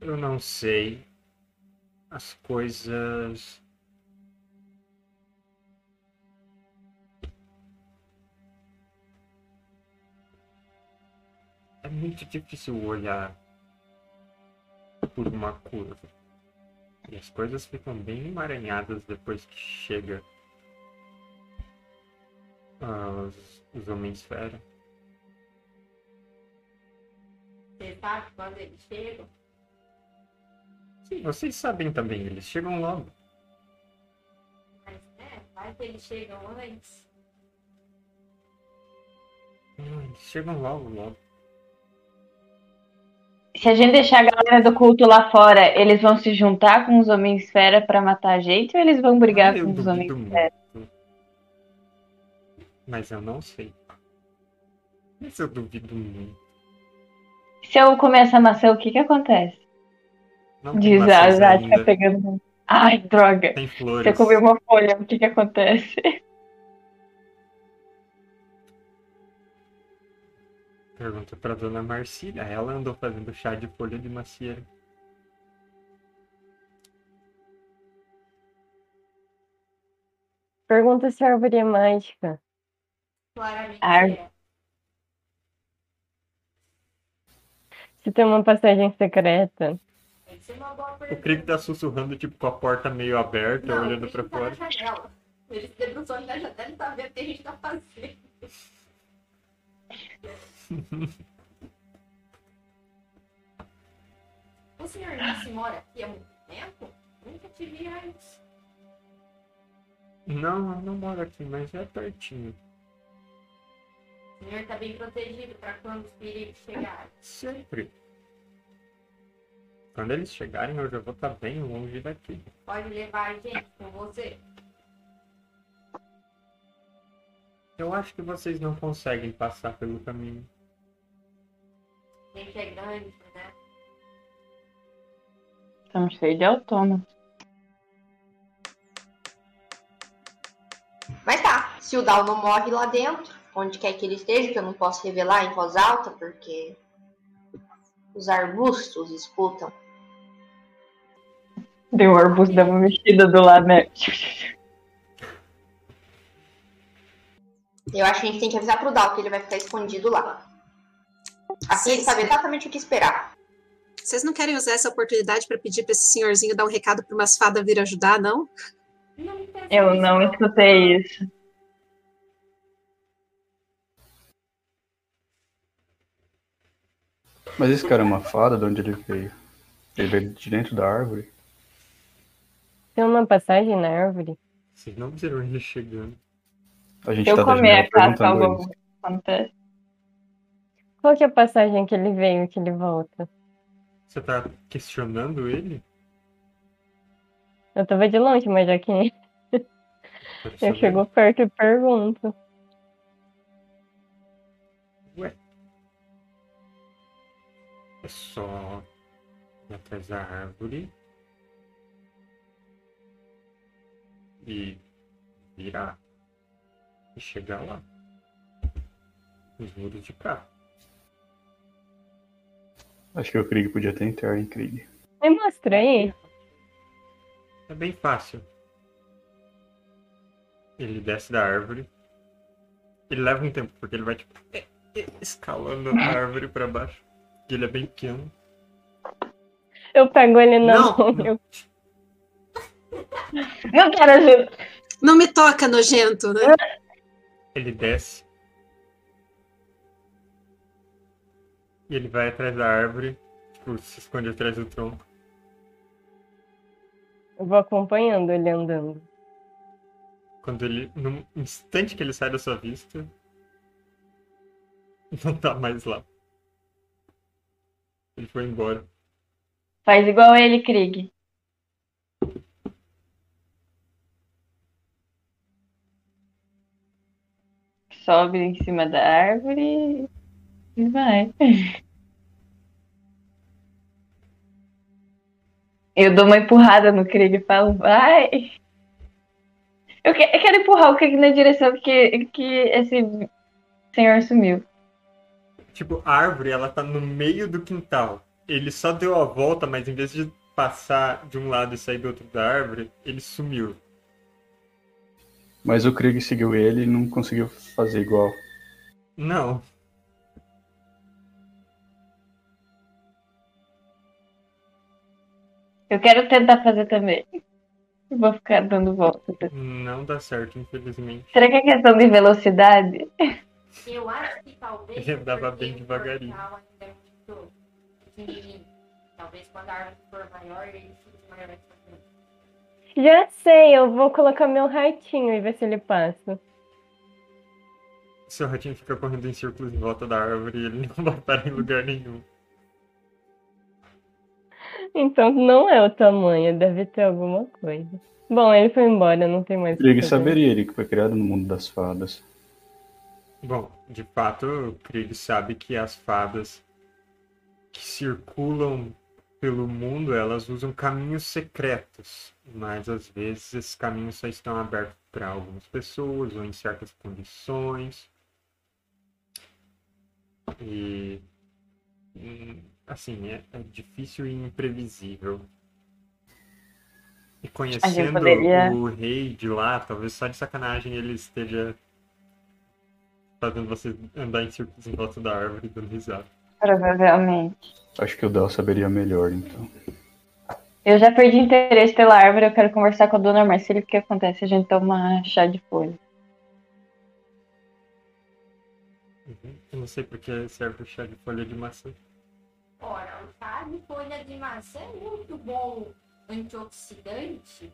Eu não sei. As coisas. É muito difícil olhar por uma curva. E as coisas ficam bem emaranhadas depois que chega os, os homens fera. Você sabe quando eles chegam? Sim, vocês sabem também, eles chegam logo. Mas, né? Vai que eles chegam antes. Hum, Eles chegam logo, logo. Se a gente deixar a galera do culto lá fora, eles vão se juntar com os homens esfera pra matar a gente ou eles vão brigar Ah, com os homens muito. Mas eu não sei. Mas eu duvido muito. Se eu comer essa maçã, o que que acontece? Não Diz a Zática ainda. pegando. Ai, droga. Tem Se flores. eu comer uma folha, o que que acontece? Pergunta pra dona Marcília. Ela andou fazendo chá de folha de macieira. Pergunta se a árvore é mágica. Claramente Ar- é. Se tem uma passagem secreta. O. Krieg tá sussurrando, tipo, com a porta meio aberta, Não, olhando ele pra tá fora. na janela. Ele se debruçou na janela e tá vendo o que a gente tá fazendo. (laughs) O senhor Nice mora aqui há muito tempo? Nunca te vi antes. Não, eu não moro aqui, mas é pertinho. O senhor tá bem protegido para quando os perigos chegarem. Sempre. Quando eles chegarem, eu já vou estar bem longe daqui. Pode levar a gente com você. Eu acho que vocês não conseguem passar pelo caminho. A gente é grande, né? Estamos cheios de autômatos. Mas tá, se o Dal não morre lá dentro, onde quer que ele esteja, que eu não posso revelar em voz alta, porque os arbustos escutam. Deu o arbusto deu uma mexida do lado, né? Eu acho que a gente tem que avisar pro Dal que ele vai ficar escondido lá. Assim ele sabe exatamente o que esperar. Vocês não querem usar essa oportunidade para pedir para esse senhorzinho dar um recado para umas fadas vir ajudar, não? Eu não escutei isso. Mas esse cara é uma fada, de onde ele veio? Ele veio de dentro da árvore? Tem uma passagem na árvore. Vocês não viram ele chegando. A gente eu tá da comer janela a casca, perguntando algo isso. acontece. Qual que é a passagem que ele veio e que ele volta? Você tá questionando ele? Eu tava de longe, mas já que (laughs) saber. chegou perto e pergunto. É só ir atrás da árvore e virar e chegar lá. Os muros de cá. Acho que o Krieg podia tentar, hein, Krieg? Me mostra aí. É bem fácil. Ele desce da árvore. Ele leva um tempo, porque ele vai tipo é, é, escalando a árvore pra baixo. E ele é bem pequeno. Eu pego ele na Não. mão. Eu... Não quero ajuda. Não me toca, nojento, né? Ele desce. E ele vai atrás da árvore. Tipo, se esconde atrás do tronco. eu vou acompanhando ele andando. Quando ele. No instante que ele sai da sua vista. (laughs) Não tá mais lá. Ele foi embora. Faz igual ele, Krieg. Sobe em cima da árvore e vai. Eu dou uma empurrada no Krieg e falo, vai! Eu, que- eu quero empurrar o Krieg na direção que, que esse senhor sumiu. Tipo, a árvore, ela tá no meio do quintal. Ele só deu a volta, mas em vez de passar de um lado e sair do outro da árvore, ele sumiu. Mas o Krieg seguiu ele e não conseguiu fazer igual. Não. Eu quero tentar fazer também. Eu Vou ficar dando voltas. Não dá certo, infelizmente. Será que é questão de velocidade? Eu acho que talvez. (laughs) Andava porque bem devagarinho. é muito. Talvez quando a árvore for maior, ele fique maior. Já sei, eu vou colocar meu ratinho e ver se ele passa. Seu ratinho fica correndo em círculos em volta da árvore e ele não (laughs) vai parar em lugar nenhum. Então não é o tamanho, deve ter alguma coisa. Bom, ele foi embora, não tem mais. Krieg saberia, ele que foi criado no mundo das fadas. Bom, de fato, o Krieg sabe que as fadas que circulam pelo mundo, elas usam caminhos secretos, mas às vezes esses caminhos só estão abertos para algumas pessoas ou em certas condições. E. Assim, é, é difícil e imprevisível. E conhecendo poderia- o rei de lá, talvez só de sacanagem ele esteja fazendo você andar em círculos em volta da árvore dando risada. Provavelmente. Acho que o Del saberia melhor, então. Eu já perdi interesse pela árvore, eu quero conversar com a dona Marcília, o que acontece? A gente toma chá de folha. Uhum. Eu não sei porque serve o chá de folha de maçã. Ora, o chá de folha de maçã é muito bom antioxidante.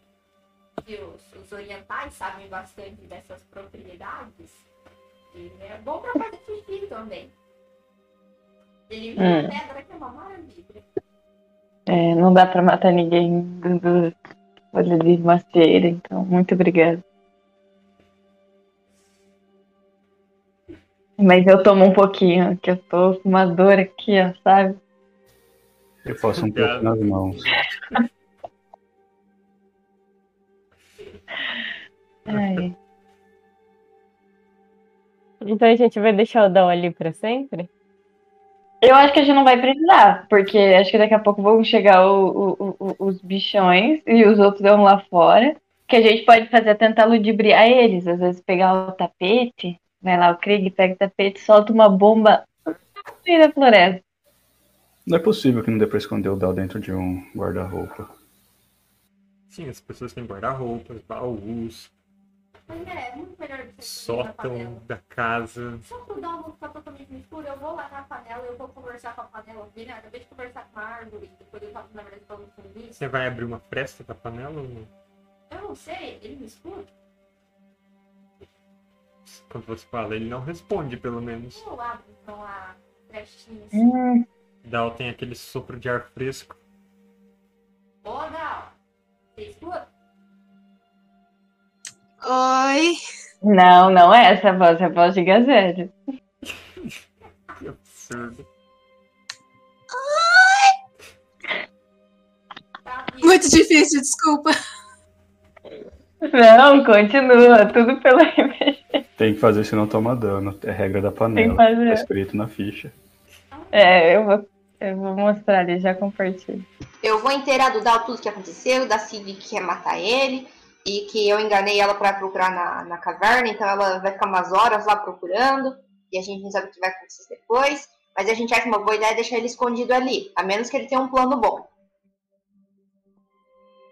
E os, os orientais sabem bastante dessas propriedades. E é bom para fazer sushi também. Elimina Hum. pedra que é uma maravilha. É, não dá pra matar ninguém dando folha de macieira, então muito obrigada. Mas eu tomo um pouquinho, que eu tô com uma dor aqui, ó, sabe? Eu passo um pouco nas mãos. Ai, Então a gente vai deixar o Dal ali pra sempre? Eu acho que a gente não vai precisar, porque acho que daqui a pouco vão chegar o- o- o- os bichões e os outros vão lá fora. Que a gente pode fazer é tentar ludibriar eles, às vezes pegar o tapete, vai lá o Krieg, pega o tapete, solta uma bomba no meio da floresta. Não é possível que não dê pra esconder o Del dentro de um guarda-roupa. Sim, as pessoas têm guarda-roupas, baús, Mas é, é muito melhor do que você sótão da casa. Só pro dar não ficar totalmente escuro, eu vou lá na panela, eu vou conversar com a panela né? acabei de conversar com a árvore, depois eu tava na verdade falando com isso. Você vai abrir uma fresta da panela ou não? Eu não sei, ele me escuta? Quando você fala, ele não responde, pelo menos. Eu abro então a frestinha assim. Hum, Dal tem aquele sopro de ar fresco. Você escuta? Oi. não, não é essa voz, é a voz de Gazelle. (laughs) Que absurdo. Vivo. Muito difícil, desculpa. Não, continua, tudo pela RPG. Tem que fazer senão toma dano. É regra da Tem que panela. fazer. Tá escrito na ficha. É, eu vou, eu vou mostrar ali, já compartilho. Eu vou inteirar do Dal tudo que aconteceu, da Cid que quer matar ele, e que eu enganei ela pra procurar na, na caverna, então ela vai ficar umas horas lá procurando, e a gente não sabe o que vai acontecer depois. Mas a gente acha uma boa ideia deixar ele escondido ali, a menos que ele tenha um plano bom.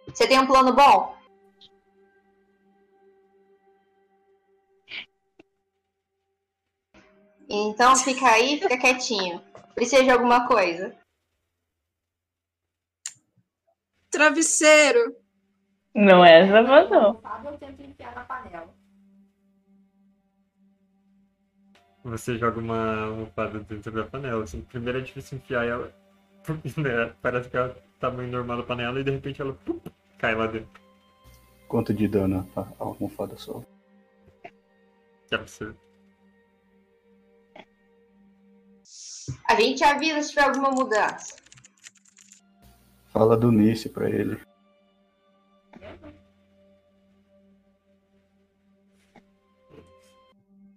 Você tem um plano bom? Então fica aí, fica quietinho. Precisa de alguma coisa? Travesseiro. Não é essa não. Eu tento enfiar na panela. Você joga uma almofada dentro da panela. Assim, primeiro é difícil enfiar ela. (laughs) né, Parece que é o tamanho normal da panela e de repente ela pum, cai lá dentro. Quanto de dano a a almofada só? Que absurdo. A gente avisa se tiver alguma mudança. Fala do Nice pra ele.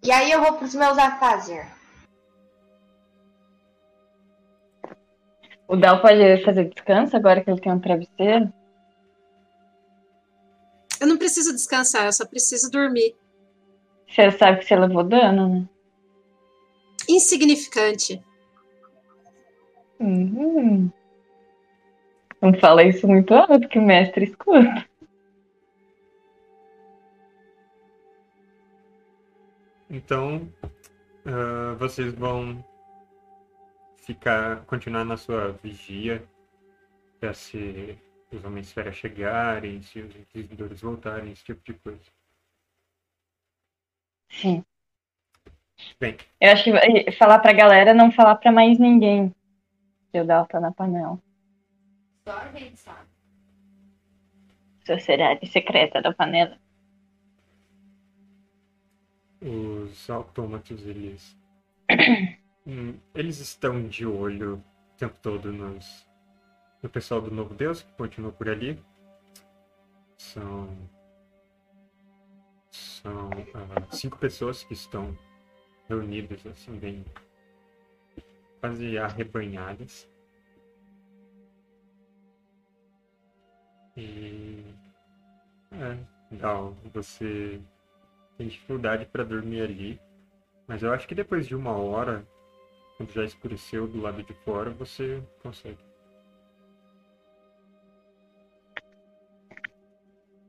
E aí eu vou pros meus afazer. O Dal pode fazer descanso agora que ele tem um travesseiro? Eu não preciso descansar, eu só preciso dormir. Você sabe que você levou dano, né? Insignificante. Uhum. Não fala isso muito alto que o mestre escuta. Então, ah, vocês vão ficar, continuar na sua vigia para se os homens esfera chegarem, se os inquisidores voltarem, esse tipo de coisa. Sim. Bem, Eu acho que vai- falar pra galera não falar pra mais ninguém que o tá na panela. Só a gente sabe. Sociedade secreta da panela. os autômatos, eles. (clears throat) Hum, eles estão de olho o tempo todo nos, no pessoal do Novo Deus, que continua por ali. São. São ah, cinco pessoas que estão reunidas, assim, bem quase arrebanhadas. E. É, legal. Você tem dificuldade para dormir ali. Mas eu acho que depois de uma hora, quando já escureceu do lado de fora, você consegue.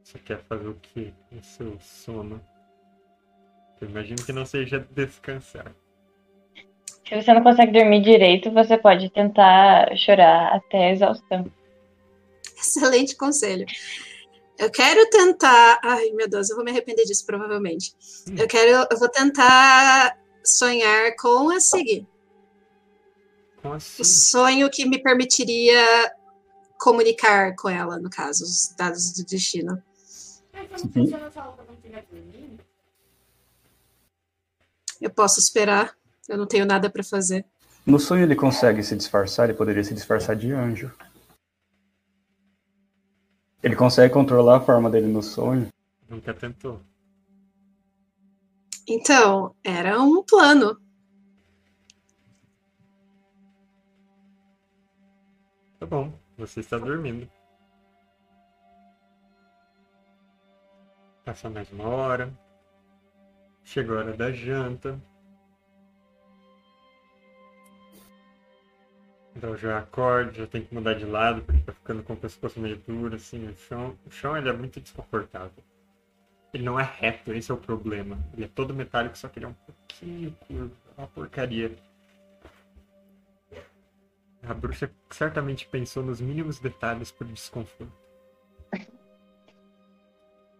Você quer fazer o quê no seu sono? Eu imagino que não seja descansar. Se você não consegue dormir direito, você pode tentar chorar até a exaustão. Excelente conselho. Eu quero tentar. Ai, meu Deus, eu vou me arrepender disso, provavelmente. Eu quero. Eu vou tentar sonhar com a seguir. Como O sonho que me permitiria comunicar com ela, no caso, os dados do destino. Dormindo. Eu posso esperar. Eu não tenho nada para fazer. No sonho ele consegue se disfarçar, ele poderia se disfarçar de anjo. Ele consegue controlar a forma dele no sonho. Nunca tentou. Então, era um plano. Tá bom, você está dormindo. Passa mais uma hora. Chegou a hora da janta. Então já acorda, já tem que mudar de lado, porque tá ficando com o pescoço meio duro, assim, o chão. O chão ele é muito desconfortável. Ele não é reto, esse é o problema. Ele é todo metálico, só que ele é um pouquinho curvo. É uma porcaria. A bruxa certamente pensou nos mínimos detalhes por desconforto.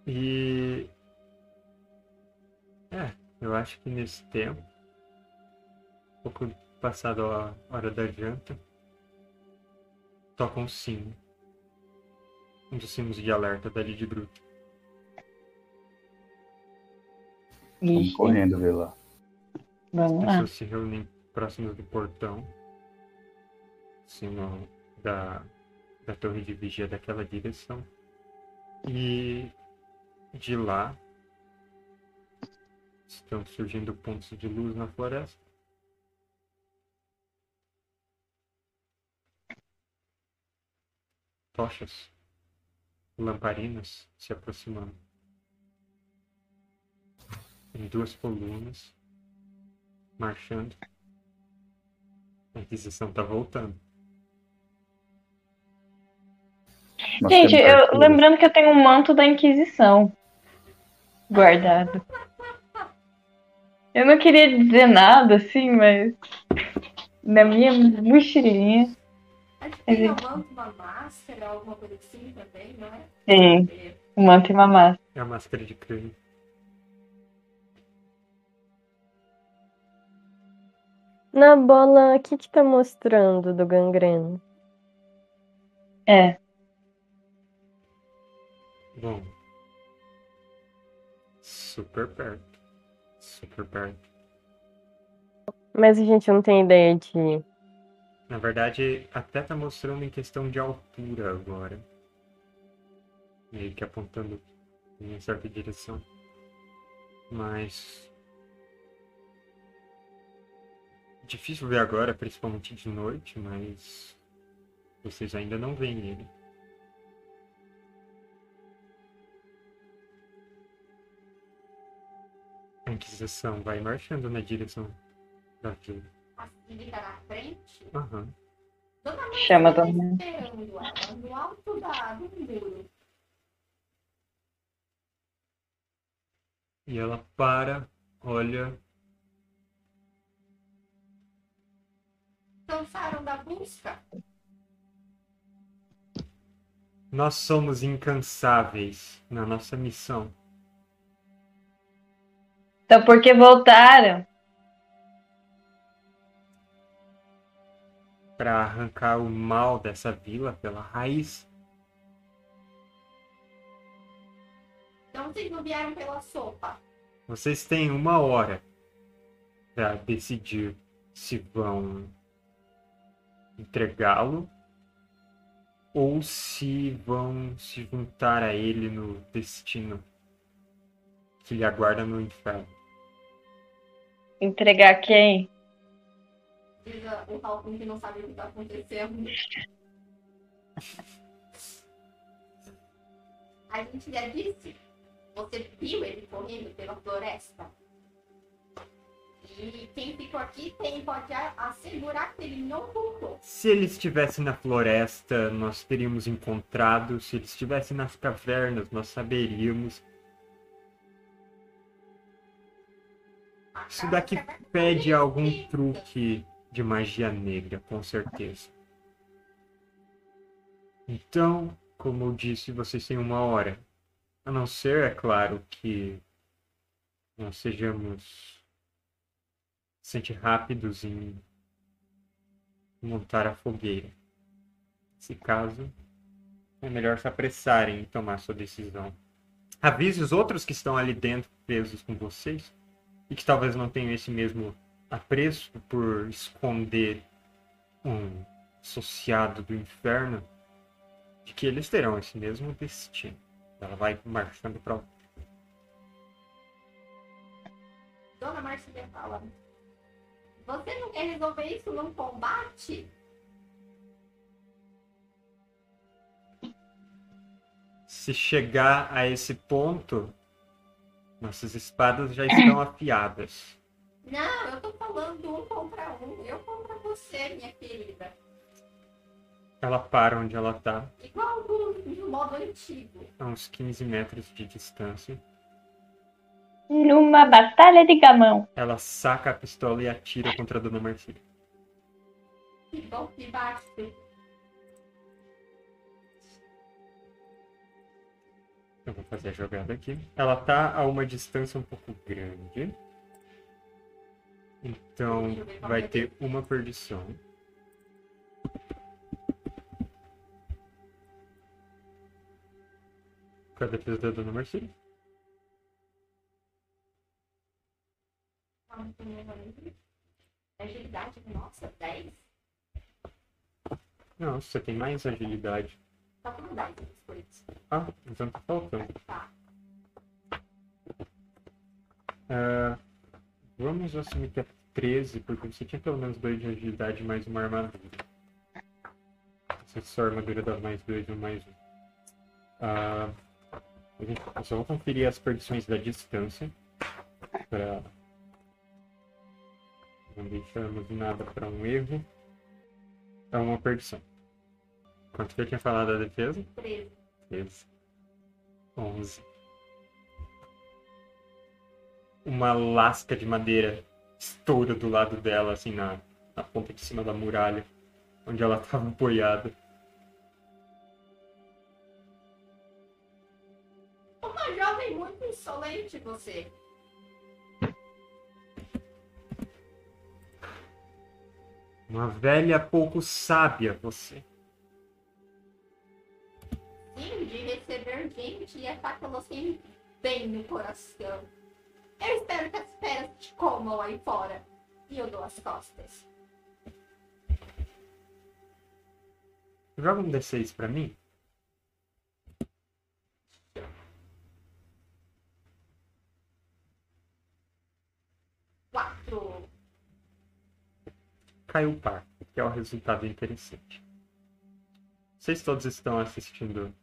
E. É, eu acho que nesse tempo, um pouco passado a hora da janta, toca um sino. Um dos sinos de alerta dali de gruta. Vamos correndo ver lá. vamos As lá. pessoas se reúnem próximas do portão, acima da, da torre de vigia daquela direção. E de lá estão surgindo pontos de luz na floresta. Tochas, lamparinas se aproximando. Em duas colunas, marchando. A Inquisição tá voltando. Nós Gente, eu, lembrando que eu tenho um manto da Inquisição guardado. Eu não queria dizer nada assim, mas na minha mochilinha tem um manto, uma máscara, alguma coisa assim também, não é? tem É. um manto e uma máscara. É a máscara de crânio. Na bola, o que que tá mostrando do gangreno? É, Bom. Super perto. Super perto. Mas a gente não tem ideia de. Na verdade, até tá mostrando em questão de altura agora. Meio que apontando em certa direção. Mas. Difícil ver agora, principalmente de noite, mas. Vocês ainda não veem ele. A Inquisição vai marchando na direção da vila. Ele tá na frente. Aham. Dona Maria Chama tá Dona- esperando ela no alto da, do muro. E ela para, olha. Cansaram da busca? Nós somos incansáveis na nossa missão. então por que voltaram? Para arrancar o mal dessa vila pela raiz. Então vocês não vieram pela sopa. Vocês têm uma hora para decidir se vão entregá-lo ou se vão se juntar a ele no destino que lhe aguarda no inferno. Entregar quem? O Falcon que não sabe o que tá acontecendo. A gente já disse. Você viu ele correndo pela floresta. E quem ficou aqui tem, pode assegurar que ele não voltou. Se ele estivesse na floresta, nós teríamos encontrado. Se ele estivesse nas cavernas, nós saberíamos. Isso daqui pede algum truque de magia negra, com certeza. Então, como eu disse, vocês têm uma hora. A não ser, é claro, que nós sejamos bastante rápidos em montar a fogueira. Nesse caso, é melhor se apressarem em tomar sua decisão. Avise os outros que estão ali dentro, presos com vocês, e que talvez não tenham esse mesmo apreço por esconder um associado do inferno, de que eles terão esse mesmo destino. Ela vai marchando para Dona Marcia fala. Você não quer resolver isso num combate? Se chegar a esse ponto, nossas espadas já estão afiadas. Não, eu tô falando um contra um. Eu contra você, minha querida. Ela para onde ela tá, Igual do, do modo antigo. a uns 15 metros de distância. Numa batalha de gamão. Ela saca a pistola e atira contra a Dona Marcília. Que bom que bate. Eu vou fazer a jogada aqui. Ela tá a uma distância um pouco grande. Então vai ter uma perdição. É a defesa da Dona Marcília? Agilidade, nossa, 10. Não, você tem mais agilidade. Tá com 10 essas coisas. Ah, então tá faltando. Tá. Ah, vamos assumir que é 13, porque você tinha pelo menos 2 de agilidade mais uma armadura. Se sua armadura dá mais 2 ou mais 1. Ah, a gente- só vou conferir as perdições da distância. Pra... Não deixarmos nada para um erro. É uma perdição. Quanto que eu tinha falado da defesa? 13. 13. 11. Uma lasca de madeira estoura do lado dela, assim, na, na ponta de cima da muralha, onde ela estava apoiada. Uma jovem muito insolente, você. Uma velha pouco sábia, você. Sim, de receber gente e ataca você bem no coração. Eu espero que as feras te comam aí fora. E eu dou as costas. Joga um D6 pra mim. Quatro. Caiu o par, que é o resultado interessante. Vocês todos estão assistindo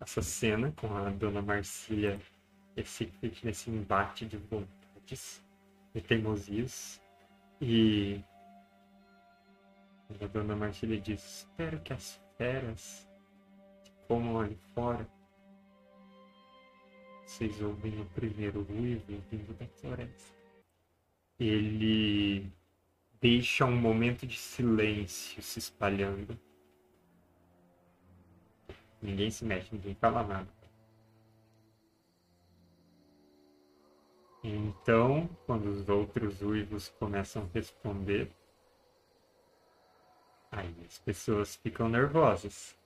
essa cena com a Dona Marcia esse, nesse embate de vontades e teimosias. E a Dona Marcia diz: Espero que as feras te comam ali fora. Vocês ouvem o primeiro ruído vindo da floresta. Ele deixa um momento de silêncio se espalhando. Ninguém se mexe, ninguém fala nada. Então, quando os outros uivos começam a responder, aí as pessoas ficam nervosas.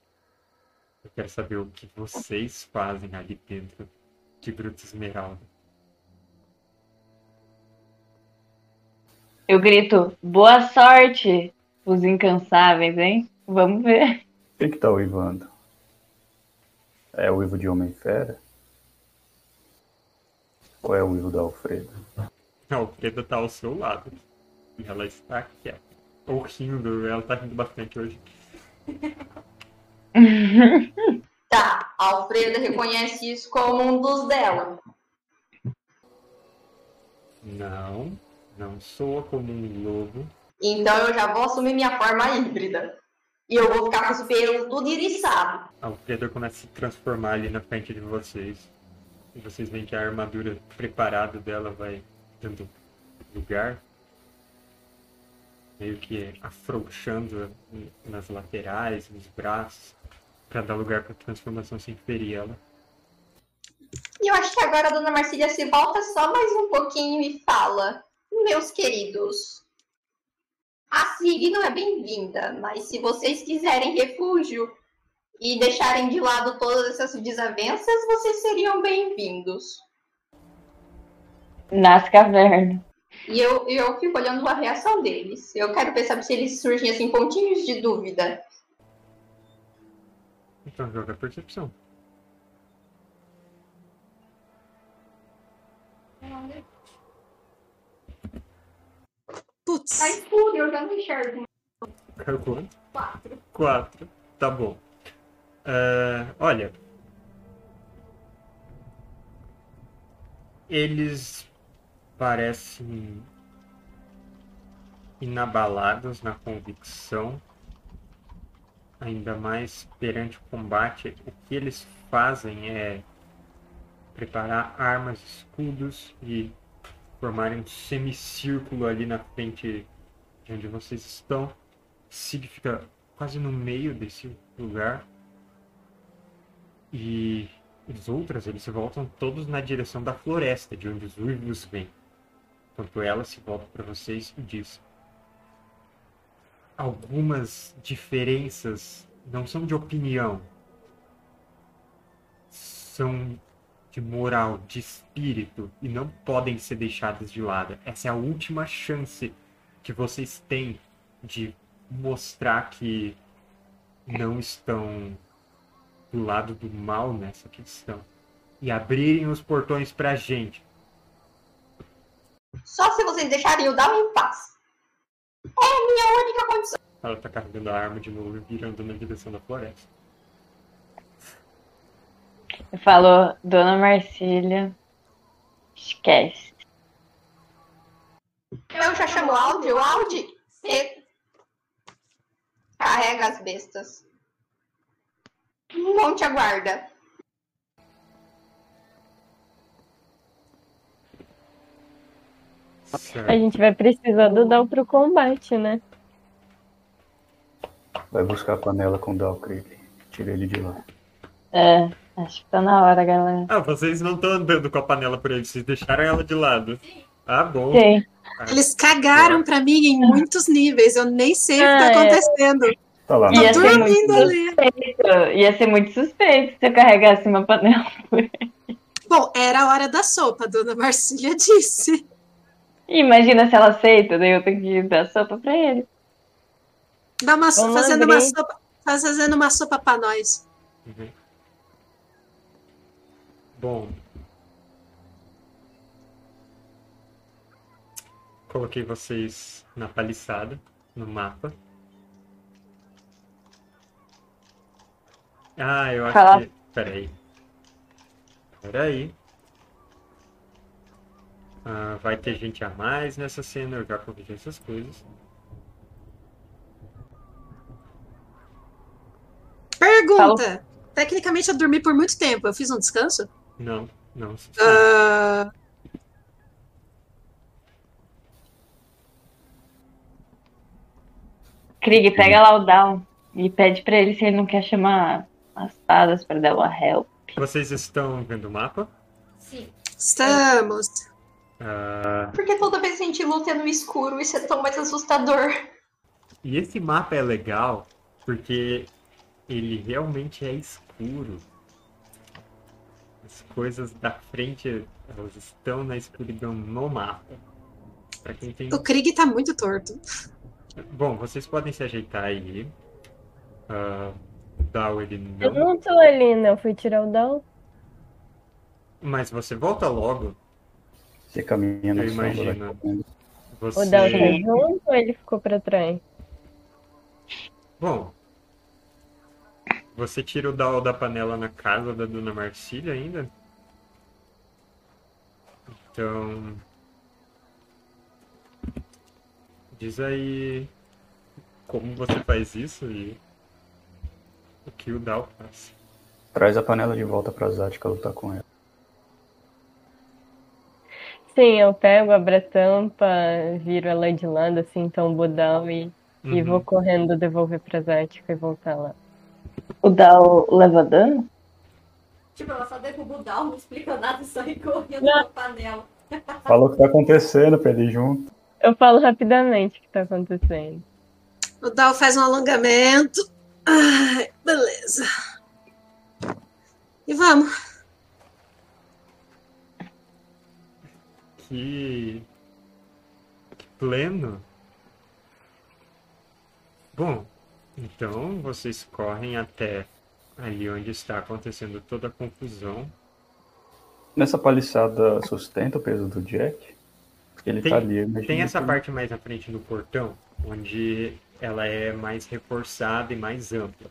Eu quero saber o que vocês fazem ali dentro de Gruta Esmeralda. Eu grito, boa sorte, os incansáveis, hein? Vamos ver. Quem que tá uivando? É o uivo de Homem-Fera? Ou é o uivo da Alfredo? A Alfreda está ao seu lado. E ela está quieta. Ou rindo, ela tá rindo bastante hoje. (laughs) Tá, a Alfreda reconhece isso como um dos dela. Não, não soa como um lobo. Então eu já vou assumir minha forma híbrida. E eu vou ficar com os pelos tudo iriçado. Alfredo começa a se transformar ali na frente de vocês. Vocês veem que a armadura preparada dela vai dando lugar. Meio que afrouxando nas laterais, nos braços, para dar lugar para a transformação sem ferir ela. E eu acho que agora a dona Marcília se volta só mais um pouquinho e fala: Meus queridos, a Siri não é bem-vinda, mas se vocês quiserem refúgio e deixarem de lado todas essas desavenças, vocês seriam bem-vindos. Nas cavernas. E eu, eu fico olhando a reação deles. Eu quero pensar se eles surgem assim, pontinhos de dúvida. Então joga a percepção. Putz, Tá escuro, eu já não enxergo. Quatro. Quatro. Tá bom. É, olha. Eles parecem inabalados na convicção, ainda mais perante o combate. O que eles fazem é preparar armas, escudos e formarem um semicírculo ali na frente de onde vocês estão. Sig fica quase no meio desse lugar. E os outros, eles se voltam todos na direção da floresta, de onde os uivos vêm. Enquanto ela se volta para vocês e diz: Algumas diferenças não são de opinião, são de moral, de espírito e não podem ser deixadas de lado. Essa é a última chance que vocês têm de mostrar que não estão do lado do mal nessa questão e abrirem os portões pra gente. Só se vocês deixarem eu dar em paz. É a minha única condição. Ela tá carregando a arma de novo e virando na direção da floresta. Falou, Dona Marcília. Esquece. Eu já chamo o Audi. O Audi e- carrega as bestas. Monte a guarda. A Certo. gente vai precisar do Dal pro combate, né? Vai buscar a panela com o Dalcreep. Tira ele de lá. É, acho que tá na hora, galera. Ah, vocês não estão andando com a panela por aí, vocês deixaram ela de lado. Ah, bom. Sim. eles cagaram pra mim em muitos níveis. Eu nem sei o que Ah, tá é. Tá lá. Ia Tô ser dormindo muito ali. suspeito. Ia ser muito suspeito se eu carregasse uma panela. Bom, era a hora da sopa, a dona Marcília disse. Imagina se ela aceita, daí eu tenho que dar sopa pra ele. Dá uma, Vamos fazendo, uma sopa, fazendo uma sopa pra nós. Uhum. Bom. Coloquei vocês na paliçada, no mapa. Ah, eu acho Fala. que. Peraí. Peraí. Ah, vai ter gente a mais nessa cena, eu já corrigi essas coisas. Pergunta. Tecnicamente eu dormi por muito tempo. Eu fiz um descanso? Não, não. Ah, Krieg, pega lá o Down e pede pra ele se ele não quer chamar as fadas pra dar uma help. Vocês estão vendo o mapa? Sim. estamos. Ah, Porque toda vez que a gente luta é no escuro, isso é tão mais assustador. E esse mapa é legal porque ele realmente é escuro. As coisas da frente, elas estão na escuridão no mapa. Pra quem tem. O Krieg tá muito torto. Bom, vocês podem se ajeitar aí. Ah, ele Eu não. não tô ali, né? Eu fui tirar o Dal. Mas você volta logo. Você caminha na Eu imagino. correndo. O Dal tá Você. junto ou ele ficou pra trás? Bom, você tira o Dal da panela na casa da Dona Marcília ainda? Então. Diz aí como você faz isso e o que o Dal faz. Traz a panela de volta pra Zática lutar com ela. Sim, eu pego, abro a tampa, viro ela de lado, assim, então Budal e, e Uhum. vou correndo devolver pra Zática e voltar lá. O Dal leva dano? Tipo, ela só derruba o Dal, não explica nada e sai correndo na panela. (laughs) Fala o que tá acontecendo pra ele junto. Eu falo rapidamente o que tá acontecendo. O Dal faz um alongamento. Ai, beleza. E vamos. Que. que pleno. Bom, então vocês correm até ali onde está acontecendo toda a confusão. Nessa paliçada sustenta o peso do Jack? Porque ele Tem- tá ali. Tem essa que- parte mais na frente do portão, onde ela é mais reforçada e mais ampla.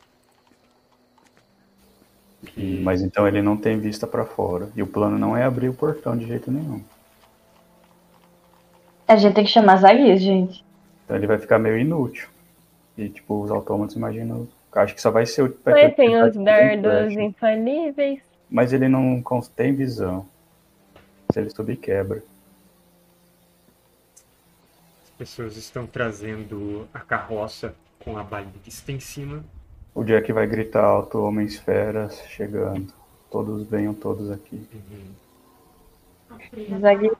E- Mas então ele não tem vista pra fora. E o plano não é abrir o portão de jeito nenhum. A gente tem que chamar as gente. Então ele vai ficar meio inútil. E tipo, os autômatos imaginam. Acho que só vai ser o. Mas tem os dardos infalíveis. Mas ele não tem visão. Se ele subir, quebra. As pessoas estão trazendo a carroça com a balista em cima. O Jack vai gritar alto, homens feras chegando. Todos venham todos aqui. Aguias.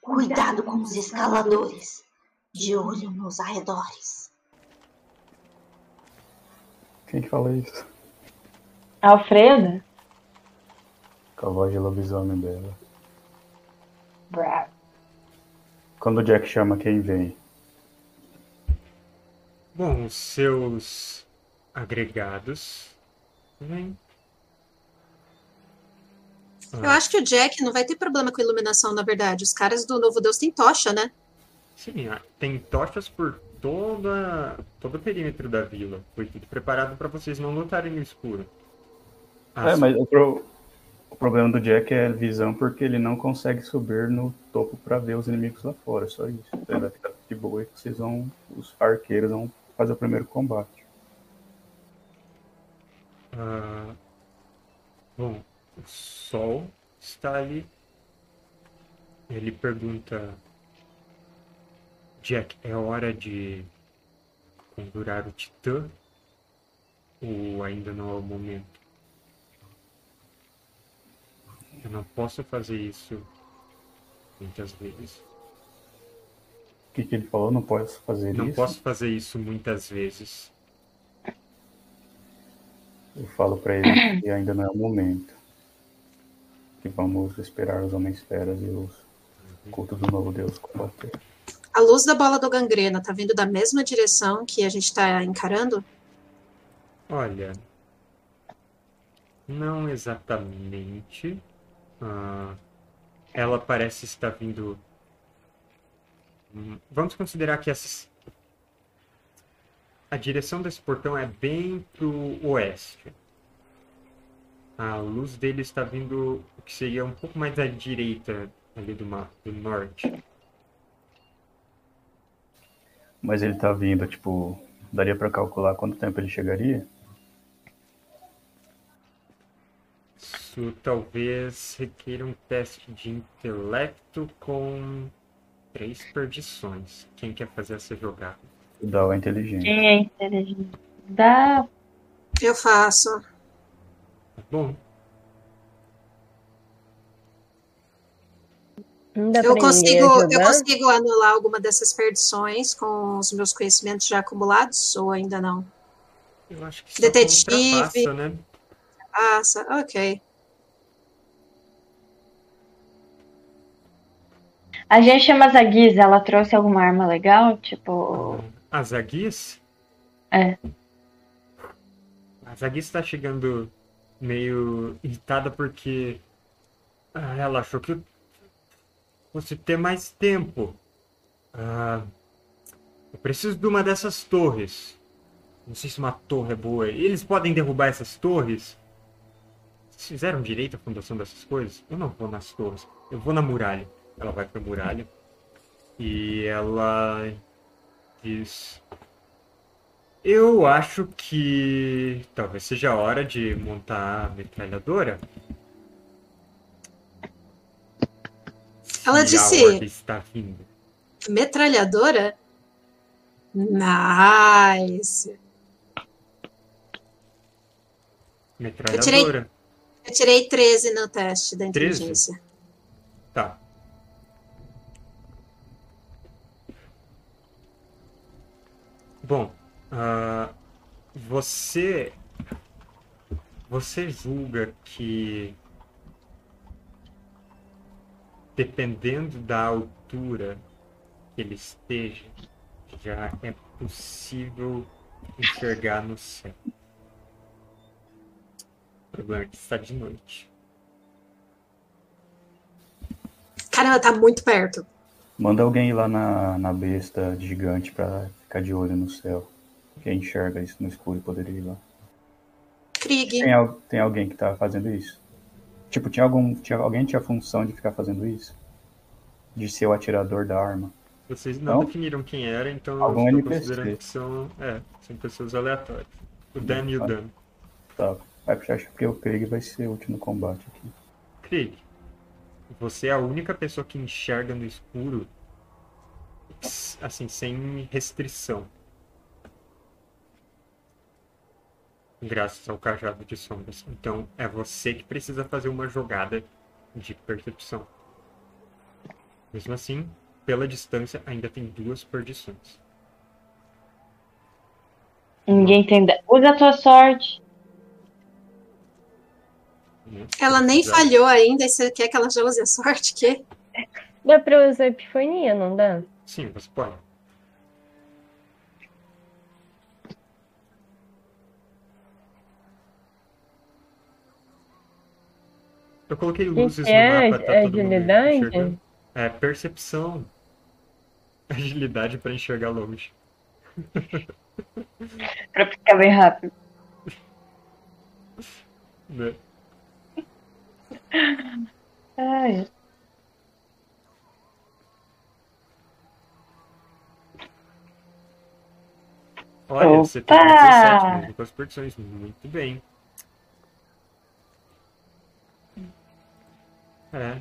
Cuidado com os escaladores. De olho nos arredores. Quem que fala isso? Alfreda? Com a voz de lobisomem dela. Bravo. Quando o Jack chama quem vem, Bom, os seus agregados. Vem. Eu acho que o Jack não vai ter problema com iluminação, na verdade. Os caras do Novo Deus têm tocha, né? Sim, tem tochas por toda, todo o perímetro da vila. Foi tudo preparado para vocês não lutarem no escuro. É, As- mas o, o problema do Jack é visão porque ele não consegue subir no topo pra ver os inimigos lá fora, só isso. Então ele vai ficar de boa e vocês vão, os arqueiros vão fazer o primeiro combate. Ah, bom, o sol está ali. Ele pergunta: Jack, é hora de conjurar o Titã? Ou ainda não é o momento? Eu não posso fazer isso muitas vezes. O que, que ele falou? Não posso fazer Não isso? posso fazer isso muitas vezes. Eu falo pra ele que ainda não é o momento. Que vamos esperar os homens feras e os cultos do novo Deus combater. A luz da bola do gangrena tá vindo da mesma direção que a gente tá encarando? Olha, não exatamente. Ah, ela parece estar vindo. Hum, Vamos considerar que essa... a direção desse portão é bem pro oeste. A luz dele está vindo o que seria um pouco mais à direita ali do, do norte. Mas ele tá vindo, tipo, daria pra calcular quanto tempo ele chegaria? Isso talvez requeira um teste de intelecto com três perdições. Quem quer fazer essa jogada? O Dal é inteligente. Quem é inteligente? Dá. Eu faço. Bom, Eu consigo, eu consigo anular alguma dessas perdições com os meus conhecimentos já acumulados ou ainda não? eu acho que Detetive. contrapassa, né? Ah, sa- ok. A gente chama as Aguias, ela trouxe alguma arma legal? Tipo. A Zaguis? É. A Zaguis está chegando meio irritada porque ela achou que fosse ter mais tempo. Ah, eu preciso de uma dessas torres. Não sei se uma torre é boa. Eles podem derrubar essas torres? Vocês fizeram direito a fundação dessas coisas? Eu não vou nas torres. Eu vou na muralha. Ela vai pra muralha. E ela diz. Eu acho que talvez seja a hora de montar a metralhadora. Ela disse- está vindo. Metralhadora? Nice. Metralhadora. Eu tirei 13 no teste da 13? inteligência. Tá. Bom, ah, você você julga que dependendo da altura que ele esteja, já é possível enxergar no céu. O problema é que está de noite. Caramba, tá muito perto. Manda alguém ir lá na, na besta gigante pra ficar de olho no céu. Quem enxerga isso no escuro poderia ir lá. Krieg. Tem, al- tem alguém que tá fazendo isso? Tipo, tinha algum. Tinha, alguém tinha a função de ficar fazendo isso? De ser o atirador da arma. Vocês não Não? definiram quem era, então eu Algum estou NPC. considerando que são, é, são pessoas aleatórias. O Dan e o Ah. Dan. Tá. Vai puxar, acho que o Krieg vai ser útil no combate aqui. Krieg, você é a única pessoa que enxerga no escuro, assim, sem restrição. Graças ao cajado de sombras. Então é você que precisa fazer uma jogada de percepção. Mesmo assim, pela distância, ainda tem duas perdições. Ninguém entende. Usa a tua sorte. Ela nem Exato. falhou ainda, e você quer que ela já use a sorte? Que? Dá pra usar epifania, não dá? Sim, você pode. Eu coloquei que luzes que é? no mapa, tá todo mundo Agilidade? enxergando? É percepção. (laughs) Agilidade para enxergar longe. (laughs) Pra ficar bem rápido. Né? (laughs) Ai, Olha, você tem Opa! 17 mesmo com as perdições. Muito bem. É.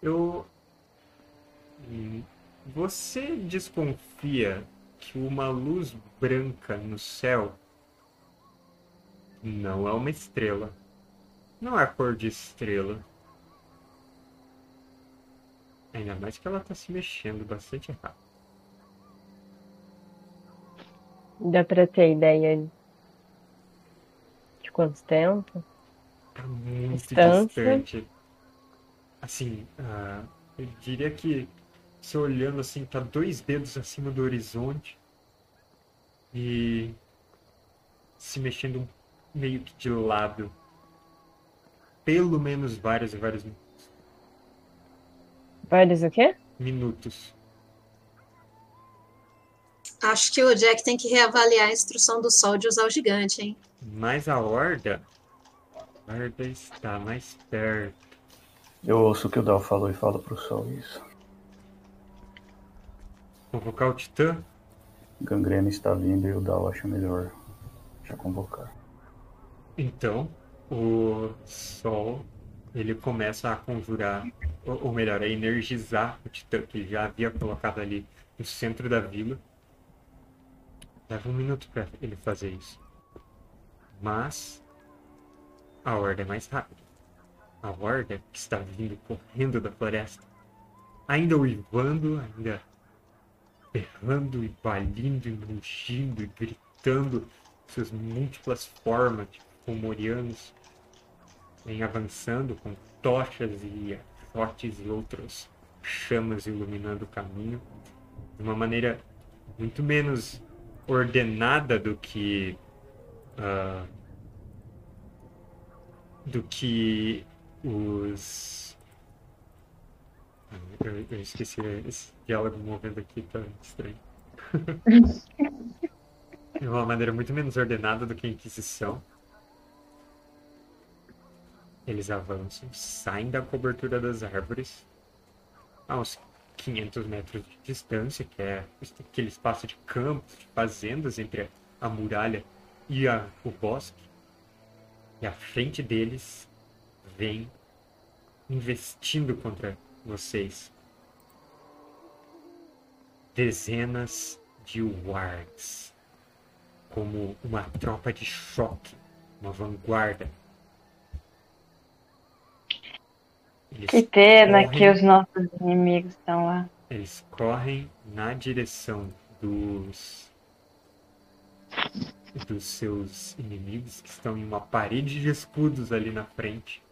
Eu. Você desconfia que uma luz branca no céu não é uma estrela. Não é a cor de estrela. Ainda mais que ela tá se mexendo bastante rápido. Dá pra ter ideia de quanto tempo? Tá muito Distância. distante. Assim, ah, eu diria que se olhando assim, tá dois dedos acima do horizonte e se mexendo meio que de lado. Pelo menos vários e vários mi- Vários o quê? minutos. Acho que o Jack tem que reavaliar a instrução do sol de usar o gigante, hein? Mas a horda. A horda está mais perto. Eu ouço o que o Dal falou e falo pro sol isso. Convocar o Titã? Gangrena está vindo e o Dal acha melhor já convocar. Então, o Sol, ele começa a conjurar, ou ou melhor, a energizar o Titã que ele já havia colocado ali no centro da vila. Leva um minuto para ele fazer isso. Mas a Horda é mais rápida. A Horda que está vindo correndo da floresta, ainda uivando, ainda berrando e balindo e rugindo e gritando suas múltiplas formas de fomorianos vem avançando com tochas e achotes e outras chamas iluminando o caminho de uma maneira muito menos ordenada do que ah, do que os Ah, eu, eu esqueci esse diálogo movendo aqui tá estranho (laughs) de uma maneira muito menos ordenada do que a Inquisição. Eles avançam, saem da cobertura das árvores a uns 500 metros de distância, que é aquele espaço de campos, de fazendas entre a muralha e a, o bosque. E à frente deles vem investindo contra vocês dezenas de wargs como uma tropa de choque, uma vanguarda. Eles Que pena correm- que os nossos inimigos estão lá. Eles correm na direção dos dos seus inimigos que estão em uma parede de escudos ali na frente.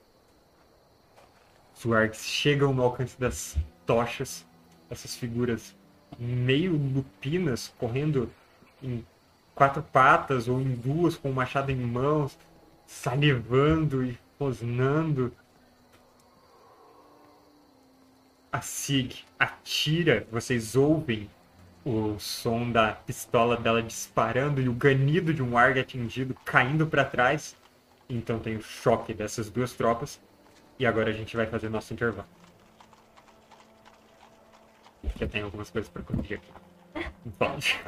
Os wargs chegam no alcance das tochas, essas figuras meio lupinas correndo em quatro patas ou em duas com o machado em mãos, salivando e rosnando. A Sig atira, vocês ouvem o som da pistola dela disparando e o ganido de um Warg atingido caindo para trás. Então tem o choque dessas duas tropas. E agora a gente vai fazer nosso intervalo. Já tem algumas coisas para corrigir aqui. (laughs) Pode.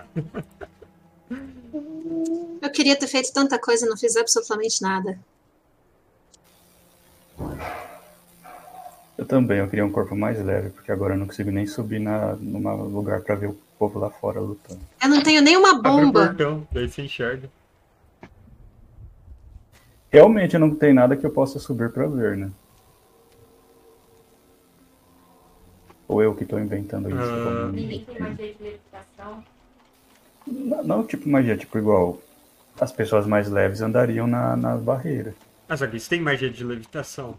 Eu queria ter feito tanta coisa e não fiz absolutamente nada. Eu também, eu queria um corpo mais leve, porque agora eu não consigo nem subir na, num lugar pra ver o povo lá fora lutando. Eu não tenho nenhuma Abre o bomba. portão, daí você enxerga. Realmente não tem nada que eu possa subir pra ver, né? Ou eu que tô inventando isso. Ah. como- Ninguém tem magia de levitação. Não, não tipo magia, tipo igual as pessoas mais leves andariam na, nas barreiras. Ah, só que isso tem magia de levitação.